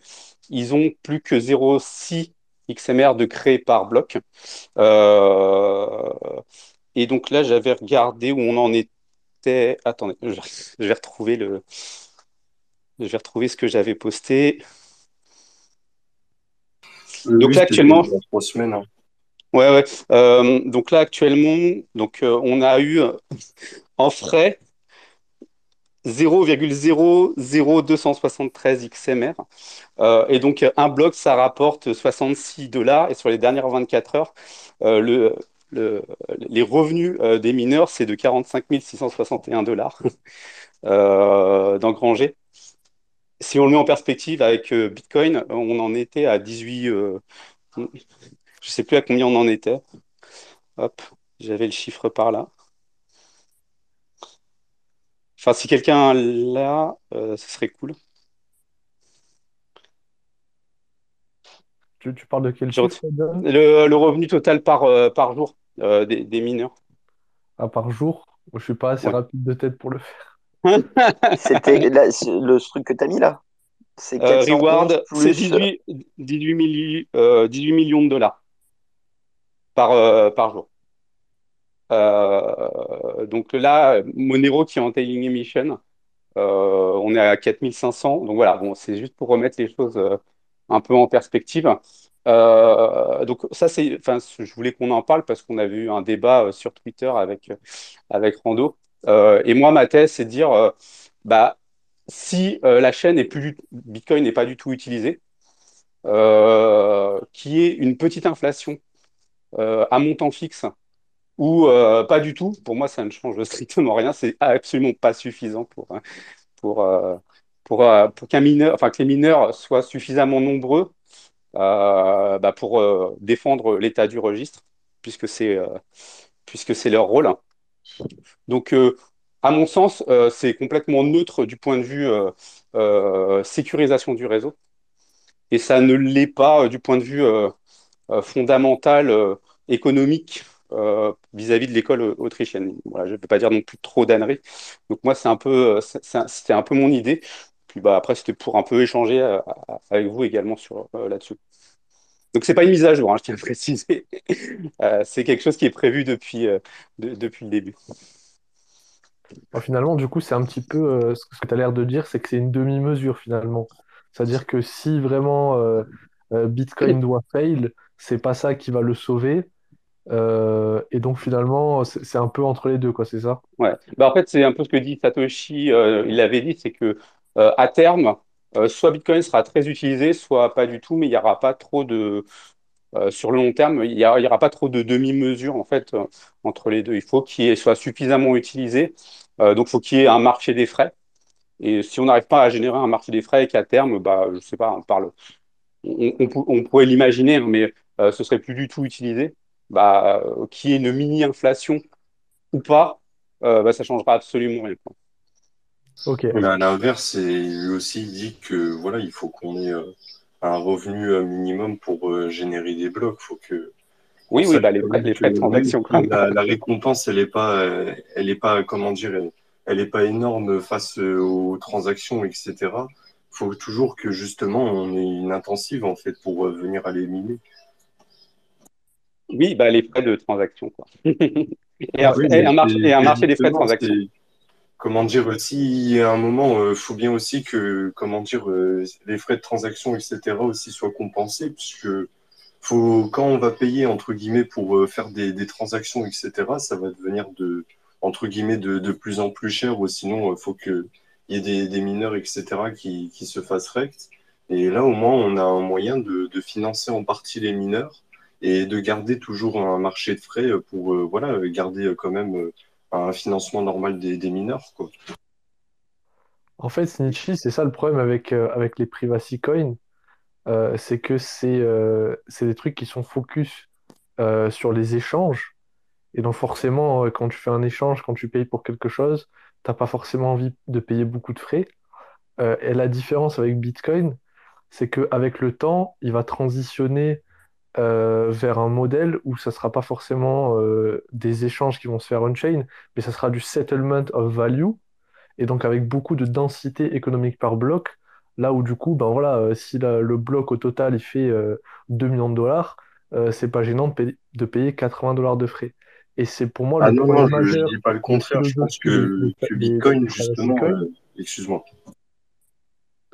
Speaker 8: ils ont plus que 0,6 XMR de créé par bloc. Euh, et donc là j'avais regardé où on en était. Attendez je, vais retrouver le je vais retrouver ce que j'avais posté.
Speaker 4: Euh,
Speaker 8: donc là actuellement
Speaker 4: y a trois semaines. hein.
Speaker 8: ouais ouais Euh, donc là actuellement donc euh, on a eu euh, en frais 0,00273 XMR. Euh, et donc, un bloc, ça rapporte 66 dollars. Et sur les dernières 24 heures, le, le- les revenus des mineurs, c'est de 45 661 dollars d'engranger. Si on le met en perspective avec euh, Bitcoin, on en était à 18. euh, je sais plus à combien on en était. Hop, j'avais le chiffre par là. Enfin, si quelqu'un l'a, euh, ce serait cool.
Speaker 1: Tu, tu parles de quel chiffre?
Speaker 8: Le, le revenu total par, par jour des, des mineurs.
Speaker 1: Ah, par jour? Je suis pas assez
Speaker 8: Ouais.
Speaker 1: rapide de tête pour le faire.
Speaker 3: C'était le truc que tu as mis là. C'est
Speaker 8: Euh,
Speaker 3: 411
Speaker 8: reward, c'est
Speaker 3: plus.
Speaker 8: 18, 18, milli- euh, 18 millions de dollars par, euh, par jour. Euh, donc là, Monero qui est en tailing emission, euh, on est à 4500. Donc voilà, bon, c'est juste pour remettre les choses euh, un peu en perspective. Donc ça, c'est, enfin, je voulais qu'on en parle parce qu'on avait eu un débat sur Twitter avec, avec Rando. Euh, et moi, ma thèse, c'est de dire, euh, bah, si euh, la chaîne est plus, Bitcoin n'est pas du tout utilisée, euh, qui est une petite inflation à montant fixe ou pas du tout, pour moi, ça ne change strictement rien. C'est absolument pas suffisant pour, pour, euh, pour, euh, pour qu'un mineur, enfin, que les mineurs soient suffisamment nombreux bah, pour défendre l'état du registre, puisque c'est puisque c'est leur rôle. Donc, euh, à mon sens, euh, c'est complètement neutre du point de vue euh, sécurisation du réseau, et ça ne l'est pas du point de vue fondamental économique vis-à-vis de l'école autrichienne. Voilà, je ne peux pas dire non plus trop d'âneries. Donc moi, c'est un peu, c'était un peu mon idée. Puis bah, après, c'était pour un peu échanger avec vous également là-dessus. Donc c'est pas une mise à jour, hein, je tiens à préciser. Euh, c'est quelque chose qui est prévu depuis, euh, de- depuis le début.
Speaker 1: Finalement, du coup, c'est un petit peu euh, ce que tu as l'air de dire, c'est que c'est une demi-mesure finalement. C'est-à-dire que si vraiment Bitcoin doit fail, c'est pas ça qui va le sauver. Euh, et donc finalement, c'est c'est un peu entre les deux, quoi, c'est ça?
Speaker 8: Ouais. Bah, en fait, c'est un peu ce que dit Satoshi, euh, il l'avait dit, c'est que euh, à terme, euh, soit Bitcoin sera très utilisé, soit pas du tout, mais il n'y aura pas trop de, euh, sur le long terme, il n'y aura, pas trop de demi-mesure en fait euh, entre les deux. Il faut qu'il soit suffisamment utilisé, donc il faut qu'il y ait un marché des frais. Et si on n'arrive pas à générer un marché des frais et qu'à terme, bah, je sais pas, on parle, on, on pou- on pourrait l'imaginer, hein, mais euh, ce serait plus du tout utilisé, bah, qu'il y ait une mini-inflation ou pas, bah, ça changera absolument rien.
Speaker 1: Ok.
Speaker 4: Mais à l'inverse, lui aussi il dit que voilà, il faut qu'on ait euh, un revenu euh, minimum pour euh, générer des blocs. Faut que
Speaker 8: Oui, oui, bah, les
Speaker 4: même
Speaker 8: les frais de transaction.
Speaker 4: la, la récompense, elle est pas, euh, elle est pas, comment dire, elle, elle est pas énorme face euh, aux transactions, etc. Faut toujours que justement on ait une intensive en fait pour euh, venir à les miner.
Speaker 8: Oui, bah, les frais de transaction, quoi. Et un,
Speaker 4: Oui,
Speaker 8: et
Speaker 4: mais
Speaker 8: un marché, et un marché des frais de transaction.
Speaker 4: Comment dire, si à un moment, euh, faut bien aussi que, comment dire, euh, les frais de transaction, etc. aussi soient compensés, puisque faut, quand on va payer, entre guillemets, pour euh, faire des, transactions, etc., ça va devenir de, entre guillemets, de, de plus en plus cher, ou sinon, il faut qu'il y ait des, mineurs, etc., qui, qui se fassent rect. Et là, au moins, on a un moyen de, de financer en partie les mineurs et de garder toujours un marché de frais pour, euh, voilà, garder euh, quand même un financement normal des, mineurs, quoi.
Speaker 1: En fait, Snitchy, c'est ça le problème avec, euh, avec les privacy coins, euh, c'est que c'est euh, des trucs qui sont focus euh, sur les échanges. Et donc forcément, quand tu fais un échange, quand tu payes pour quelque chose, t'as pas forcément envie de payer beaucoup de frais. Et la différence avec Bitcoin, c'est qu'avec le temps, il va transitionner euh, vers un modèle où ça sera pas forcément euh, des échanges qui vont se faire on-chain, mais ça sera du settlement of value, et donc avec beaucoup de densité économique par bloc, là où du coup, ben voilà, euh, si la- le bloc au total il fait euh, 2 millions de dollars, c'est pas gênant de payer, de payer 80 dollars de frais. Et c'est pour moi
Speaker 4: Ah
Speaker 1: le
Speaker 4: non, non, je, je
Speaker 1: majeur
Speaker 4: dis pas le contraire. Je pense que, Bitcoin, justement, excuse-moi.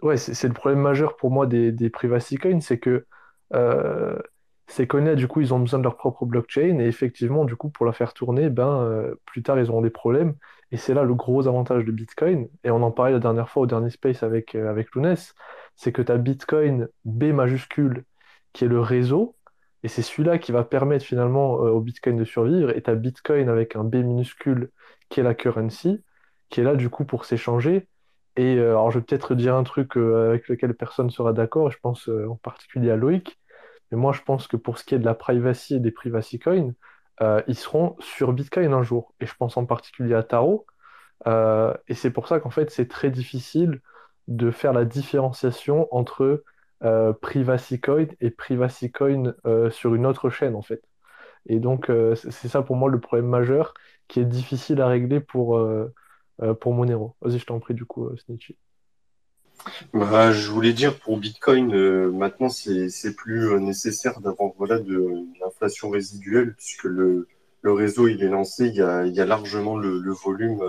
Speaker 1: Ouais, c'est c'est le problème majeur pour moi des, des privacy coins, c'est que euh, ces coins-là, du coup, ils ont besoin de leur propre blockchain, et effectivement, du coup, pour la faire tourner, ben, euh, plus tard, ils auront des problèmes. Et c'est là le gros avantage de Bitcoin, et on en parlait la dernière fois au dernier space avec, euh, avec Lounès, c'est que tu as Bitcoin B majuscule, qui est le réseau, et c'est celui-là qui va permettre finalement euh, au Bitcoin de survivre, et tu as Bitcoin avec un B minuscule, qui est la currency, qui est là, du coup, pour s'échanger. Et euh, alors, je vais peut-être dire un truc avec lequel personne ne sera d'accord, je pense en particulier à Loïc, mais moi je pense que pour ce qui est de la privacy et des privacy coins, euh, ils seront sur Bitcoin un jour. Et je pense en particulier à Taro. Euh, et c'est pour ça qu'en fait c'est très difficile de faire la différenciation entre euh, privacy coin et privacy coin sur une autre chaîne en fait. Et donc c'est ça pour moi le problème majeur qui est difficile à régler pour, pour Monero. Vas-y, je t'en prie du coup, Snitchy.
Speaker 4: Bah, je voulais dire pour Bitcoin, euh, maintenant c'est plus euh, nécessaire d'avoir voilà de une inflation résiduelle puisque le réseau il est lancé, il y a largement le, volume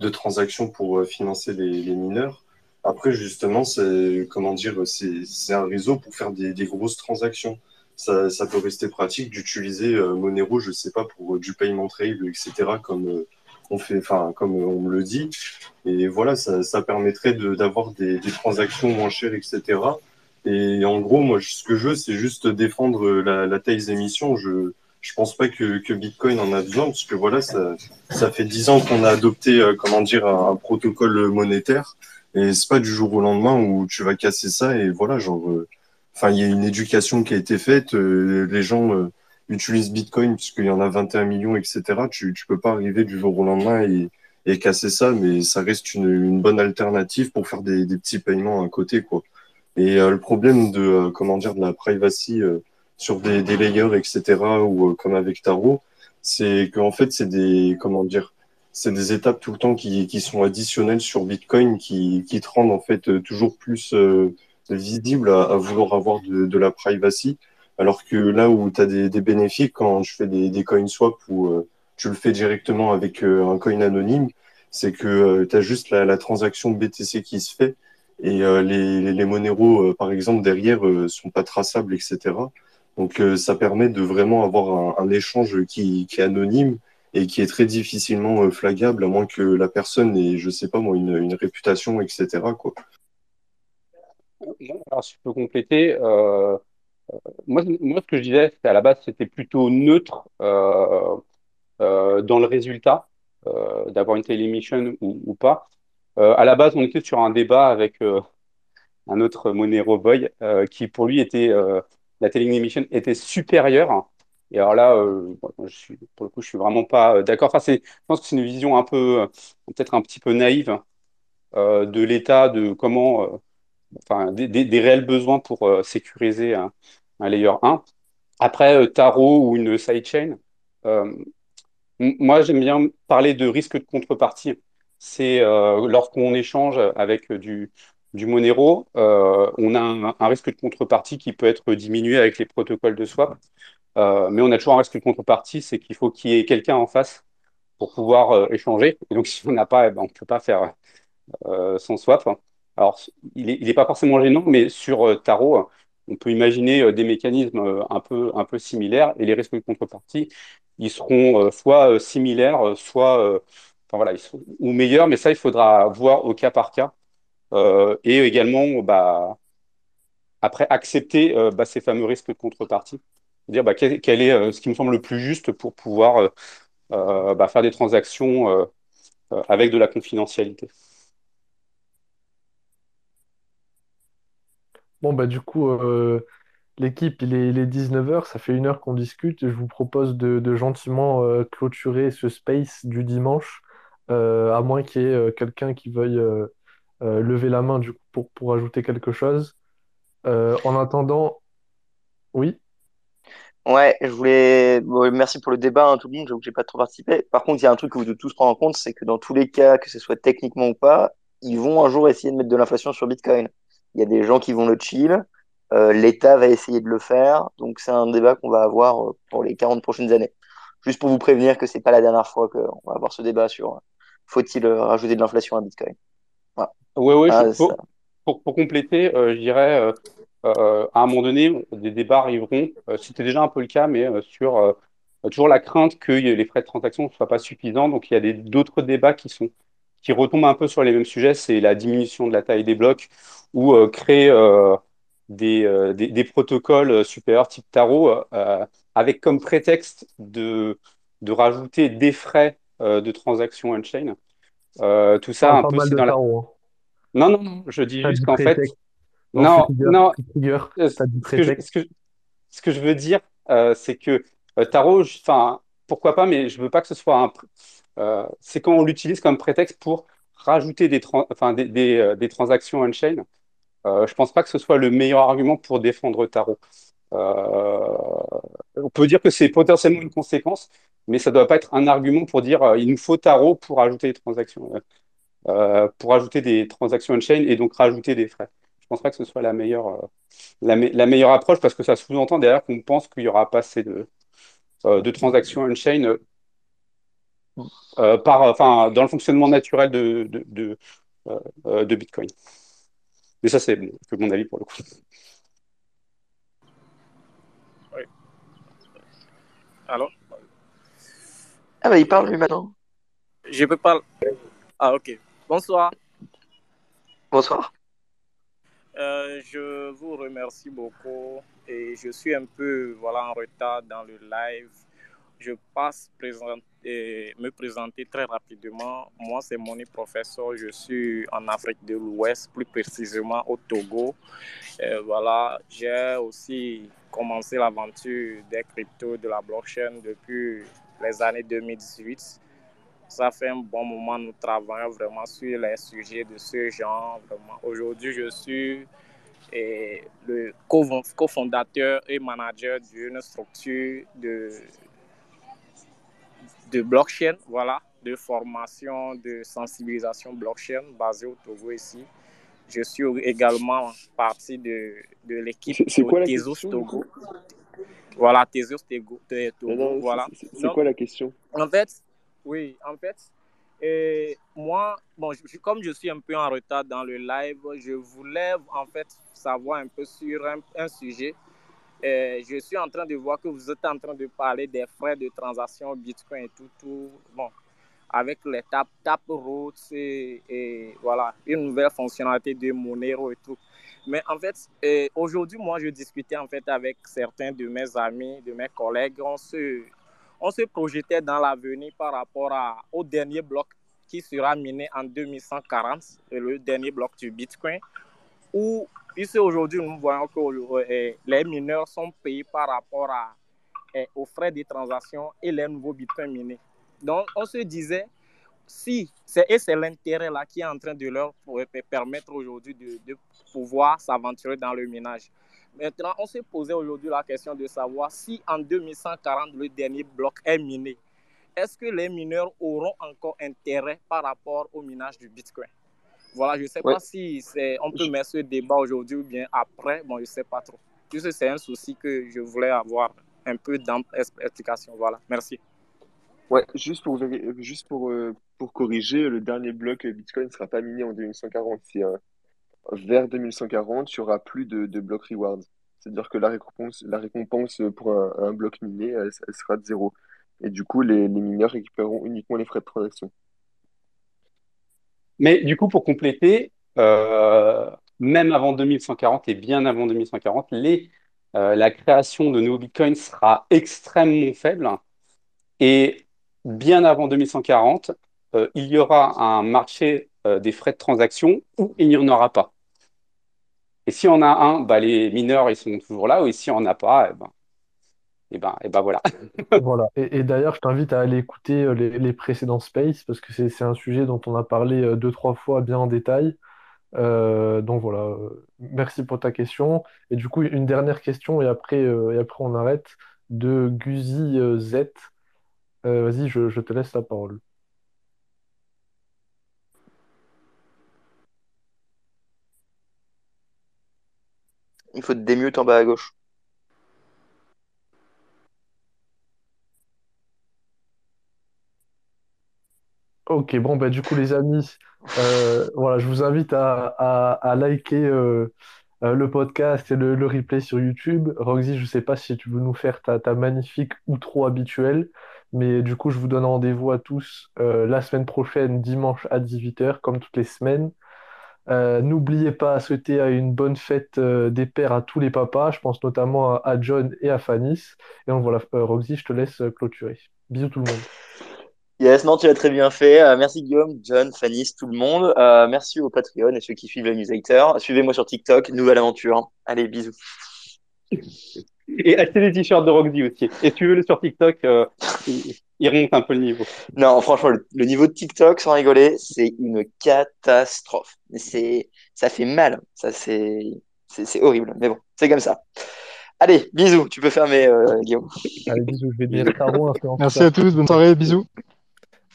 Speaker 4: de transactions pour euh, financer les, mineurs. Après justement c'est comment dire c'est un réseau pour faire des, grosses transactions. Ça peut rester pratique d'utiliser Monero, je sais pas pour du payment trail etc. fait enfin comme on me le dit. Et voilà, ça, ça permettrait de- d'avoir des, des transactions moins chères, etc. Et en gros, moi, ce que je veux, c'est juste défendre la, la taille émission. Je je pense pas que, que Bitcoin en a besoin, parce que voilà, ça, ça fait dix ans qu'on a adopté, euh, comment dire, un, un protocole monétaire. Et c'est pas du jour au lendemain où tu vas casser ça. Et voilà, genre, euh, enfin, il y a une éducation qui a été faite. euh, les gens utilisent Bitcoin puisqu'il y en a 21 millions, etc. Tu, tu peux pas arriver du jour au lendemain et et casser ça, mais ça reste une, une bonne alternative pour faire des, des petits paiements à côté, quoi. Et euh, le problème de, euh, comment dire, de la privacy euh, sur des, des layers, etc., ou euh, comme avec Taro, c'est qu'en fait, c'est des, comment dire, c'est des étapes tout le temps qui, qui sont additionnelles sur Bitcoin, qui, qui te rendent en fait euh, toujours plus euh, visible à, à vouloir avoir de, de la privacy, alors que là où tu as des, des bénéfices quand je fais des, des coin swaps ou euh, tu le fais directement avec euh, un coin anonyme, c'est que tu as juste la, la, transaction BTC qui se fait et les, les, Monero, par exemple, derrière, sont pas traçables, etc. Donc ça permet de vraiment avoir un, un échange qui, qui, est anonyme et qui est très difficilement flaggable, à moins que la personne ait, je sais pas moi, une, une réputation, etc. Quoi.
Speaker 8: Alors, si je peux compléter, euh, moi, moi, ce que je disais, à la base, c'était plutôt neutre euh, euh, dans le résultat euh, d'avoir une télémission ou, ou pas. À la base, on était sur un débat avec un autre Monero Boy qui, pour lui, était la télémission était supérieure. Et alors là, pour le coup, je suis vraiment pas d'accord. Enfin, je pense que c'est une vision un peu, peut-être un petit peu naïve de l'état de comment des, réels besoins pour euh, sécuriser un, layer 1. Après, euh, Taro ou une sidechain, euh, moi, j'aime bien parler de risque de contrepartie. C'est lorsqu'on échange avec du, Monero, on a un, un, risque de contrepartie qui peut être diminué avec les protocoles de swap. mais on a toujours un risque de contrepartie, c'est qu'il faut qu'il y ait quelqu'un en face pour pouvoir échanger. Et donc, si on n'a pas, eh ben, on ne peut pas faire sans swap. Alors, il n'est est pas forcément gênant, mais sur euh, Tarot, on peut imaginer euh, des mécanismes euh, un peu, un peu similaires et les risques de contrepartie, ils seront soit similaires, soit enfin, voilà, ils sont, ou meilleurs, mais ça, il faudra voir au cas par cas. Et également, bah, après, accepter bah, ces fameux risques de contrepartie. Dire bah, quel, quel, est ce qui me semble le plus juste pour pouvoir bah, faire des transactions avec de la confidentialité.
Speaker 1: Bon, bah, du coup, euh, l'équipe, il est, il est 19h, ça fait une heure qu'on discute. Je vous propose de, gentiment euh, clôturer ce space du dimanche, euh, à moins qu'il y ait quelqu'un qui veuille lever la main du coup, pour, pour ajouter quelque chose. en attendant, oui?
Speaker 3: Ouais, je voulais. Merci pour le débat, hein, tout le monde. J'avoue que j'ai pas trop participé. Par contre, il y a un truc que vous devez tous prendre en compte, c'est que dans tous les cas, que ce soit techniquement ou pas, ils vont un jour essayer de mettre de l'inflation sur Bitcoin. Il y a des gens qui vont le chill. Euh, L'État va essayer de le faire. Donc, c'est un débat qu'on va avoir euh, pour les 40 prochaines années. Juste pour vous prévenir que c'est pas la dernière fois qu'on va avoir ce débat sur euh, faut-il rajouter de l'inflation à Bitcoin.
Speaker 8: Voilà. Oui, oui, ah, pour, pour, pour, compléter, euh, je dirais, euh, à un moment donné, des débats arriveront. C'était déjà un peu le cas, mais sur toujours la crainte que les frais de transaction ne soient pas suffisants. Donc, il y a d'autres débats qui sont qui retombe un peu sur les mêmes sujets, c'est la diminution de la taille des blocs ou euh, créer euh, des, euh, des, des, protocoles supérieurs type Taro avec comme prétexte de, de rajouter des frais de transaction on-chain. tout ça, un peu, c'est dans la... Hein. Non, non, non, je dis juste qu'en fait... Non, non, ce, que je, ce, que, ce que je veux dire, c'est que Taro, enfin, pourquoi pas, mais je veux pas que ce soit un, euh, c'est quand on l'utilise comme prétexte pour rajouter des, euh, transactions on-chain. Euh, je pense pas que ce soit le meilleur argument pour défendre Taro. Euh, on peut dire que c'est potentiellement une conséquence, mais ça ne doit pas être un argument pour dire il nous faut Taro pour ajouter des transactions, pour ajouter transactions on-chain et donc rajouter des frais. Je pense pas que ce soit la meilleure, la, me la meilleure approche parce que ça sous-entend derrière qu'on pense qu'il y aura pas assez de, de transactions on-chain euh, par, enfin, dans le fonctionnement naturel de, de, de, euh, de Bitcoin. Mais ça, c'est que mon avis pour le coup.
Speaker 10: Oui. Alors
Speaker 3: Ah bah il parle lui maintenant.
Speaker 10: Je peux parler. Ah ok. Bonsoir.
Speaker 3: Bonsoir.
Speaker 10: Euh, je vous remercie beaucoup et je suis un peu voilà, en retard dans le live je passe me présenter très rapidement. Moi, c'est Moni Professeur. Je suis en Afrique de l'Ouest, plus précisément au Togo. Voilà, j'ai aussi commencé l'aventure des cryptos, de la blockchain depuis les années 2018. Ça fait un bon moment, nous travaillons vraiment sur les sujets de ce genre. Aujourd'hui, je suis le cofondateur et manager d'une structure de de blockchain, voilà, de formation, de sensibilisation blockchain basée au Togo ici. Je suis également partie de, de l'équipe Tezos Togo. Voilà, Tezos Togo.
Speaker 7: voilà. C'est quoi la question?
Speaker 10: En fait, oui, en fait, Et moi, bon, je, comme je suis un peu en retard dans le live, je voulais en fait savoir un peu sur un, un sujet. Et je suis en train de voir que vous êtes en train de parler des frais de transaction Bitcoin et tout, tout. Bon, avec les tap, tap routes et, voilà, une nouvelle fonctionnalité de Monero et tout. Mais en fait, aujourd'hui, moi, je discutais en fait avec certains de mes amis, de mes collègues. On se, on se projetait dans l'avenir par rapport à, au dernier bloc qui sera miné en 2140, le dernier bloc du Bitcoin, où ici aujourd'hui nous voyons que euh, les mineurs sont payés par rapport euh, aux frais de transaction et les nouveaux Bitcoins minés. Donc on se disait, si, et c'est l'intérêt là qui est en train de leur permettre aujourd'hui de, de pouvoir s'aventurer dans le minage. Maintenant, on s'est posé aujourd'hui la question de savoir si en 2140, le dernier bloc est miné, est-ce que les mineurs auront encore intérêt par rapport au minage du Bitcoin? Voilà, je ne sais ouais. pas si on peut mettre ce débat aujourd'hui ou bien après. Bon, je ne sais pas trop. Juste, c'est un souci que je voulais avoir un peu d'explication. Voilà, merci.
Speaker 7: Ouais, juste pour, juste pour, euh, pour corriger, le dernier bloc Bitcoin ne sera pas miné en 2140. C'est un, vers 2140, il n'y aura plus de, de block rewards. C'est-à-dire que la récompense, la récompense pour un, un bloc miné, elle, elle, sera de zéro. Et du coup, les, les, mineurs récupéreront uniquement les frais de transaction.
Speaker 8: Mais du coup, pour compléter, euh, même avant 2140 et bien avant 2140, les, euh, la création de nouveaux bitcoins sera extrêmement faible. Et bien avant 2140, euh, il y aura un marché des frais de transaction où il n'y en aura pas. Et si on a un, bah, les mineurs, ils sont toujours là. Et si on n'a pas, et ben, et ben, et ben voilà.
Speaker 1: voilà. Et, et d'ailleurs, je t'invite à aller écouter les, les précédents Space parce que c'est un sujet dont on a parlé deux, trois fois bien en détail. Euh, donc voilà, merci pour ta question. Et du coup, une dernière question et après, euh, et après on arrête de Guzy Z. Euh, Vas-y, je, je te laisse la parole.
Speaker 3: Il faut te démute en bas à gauche.
Speaker 1: Ok, bon, bah, du coup, les amis, euh, voilà, je vous invite à, à, à liker euh, euh, le podcast et le, replay sur YouTube. Roxy, je ne sais pas si tu veux nous faire ta, ta magnifique outro habituelle, mais du coup, je vous donne rendez-vous à tous la semaine prochaine, dimanche à 18h, comme toutes les semaines. N'oubliez pas à souhaiter une bonne fête des pères à tous les papas. Je pense notamment à, à John et à Fanis. Et donc voilà, Roxy, je te laisse clôturer. Bisous tout le monde.
Speaker 3: Yes, non, tu l'as très bien fait. merci Guillaume, John, Fanis, tout le monde. merci aux Patreon et ceux qui suivent le newsletter. Suivez-moi sur TikTok, nouvelle aventure. Allez, bisous.
Speaker 8: Et achetez les t-shirts de Roxy aussi. Et tu veux le sur TikTok, il remonte un peu le niveau.
Speaker 3: Non, franchement, le, le niveau de TikTok, sans rigoler, c'est une catastrophe. C'est, ça fait mal. Ça, c'est, c'est horrible. Mais bon, c'est comme ça. Allez, bisous. Tu peux fermer, euh, Guillaume.
Speaker 1: Allez, bisous. Je vais dire.
Speaker 5: Merci à tous. Bonne soirée. Bisous.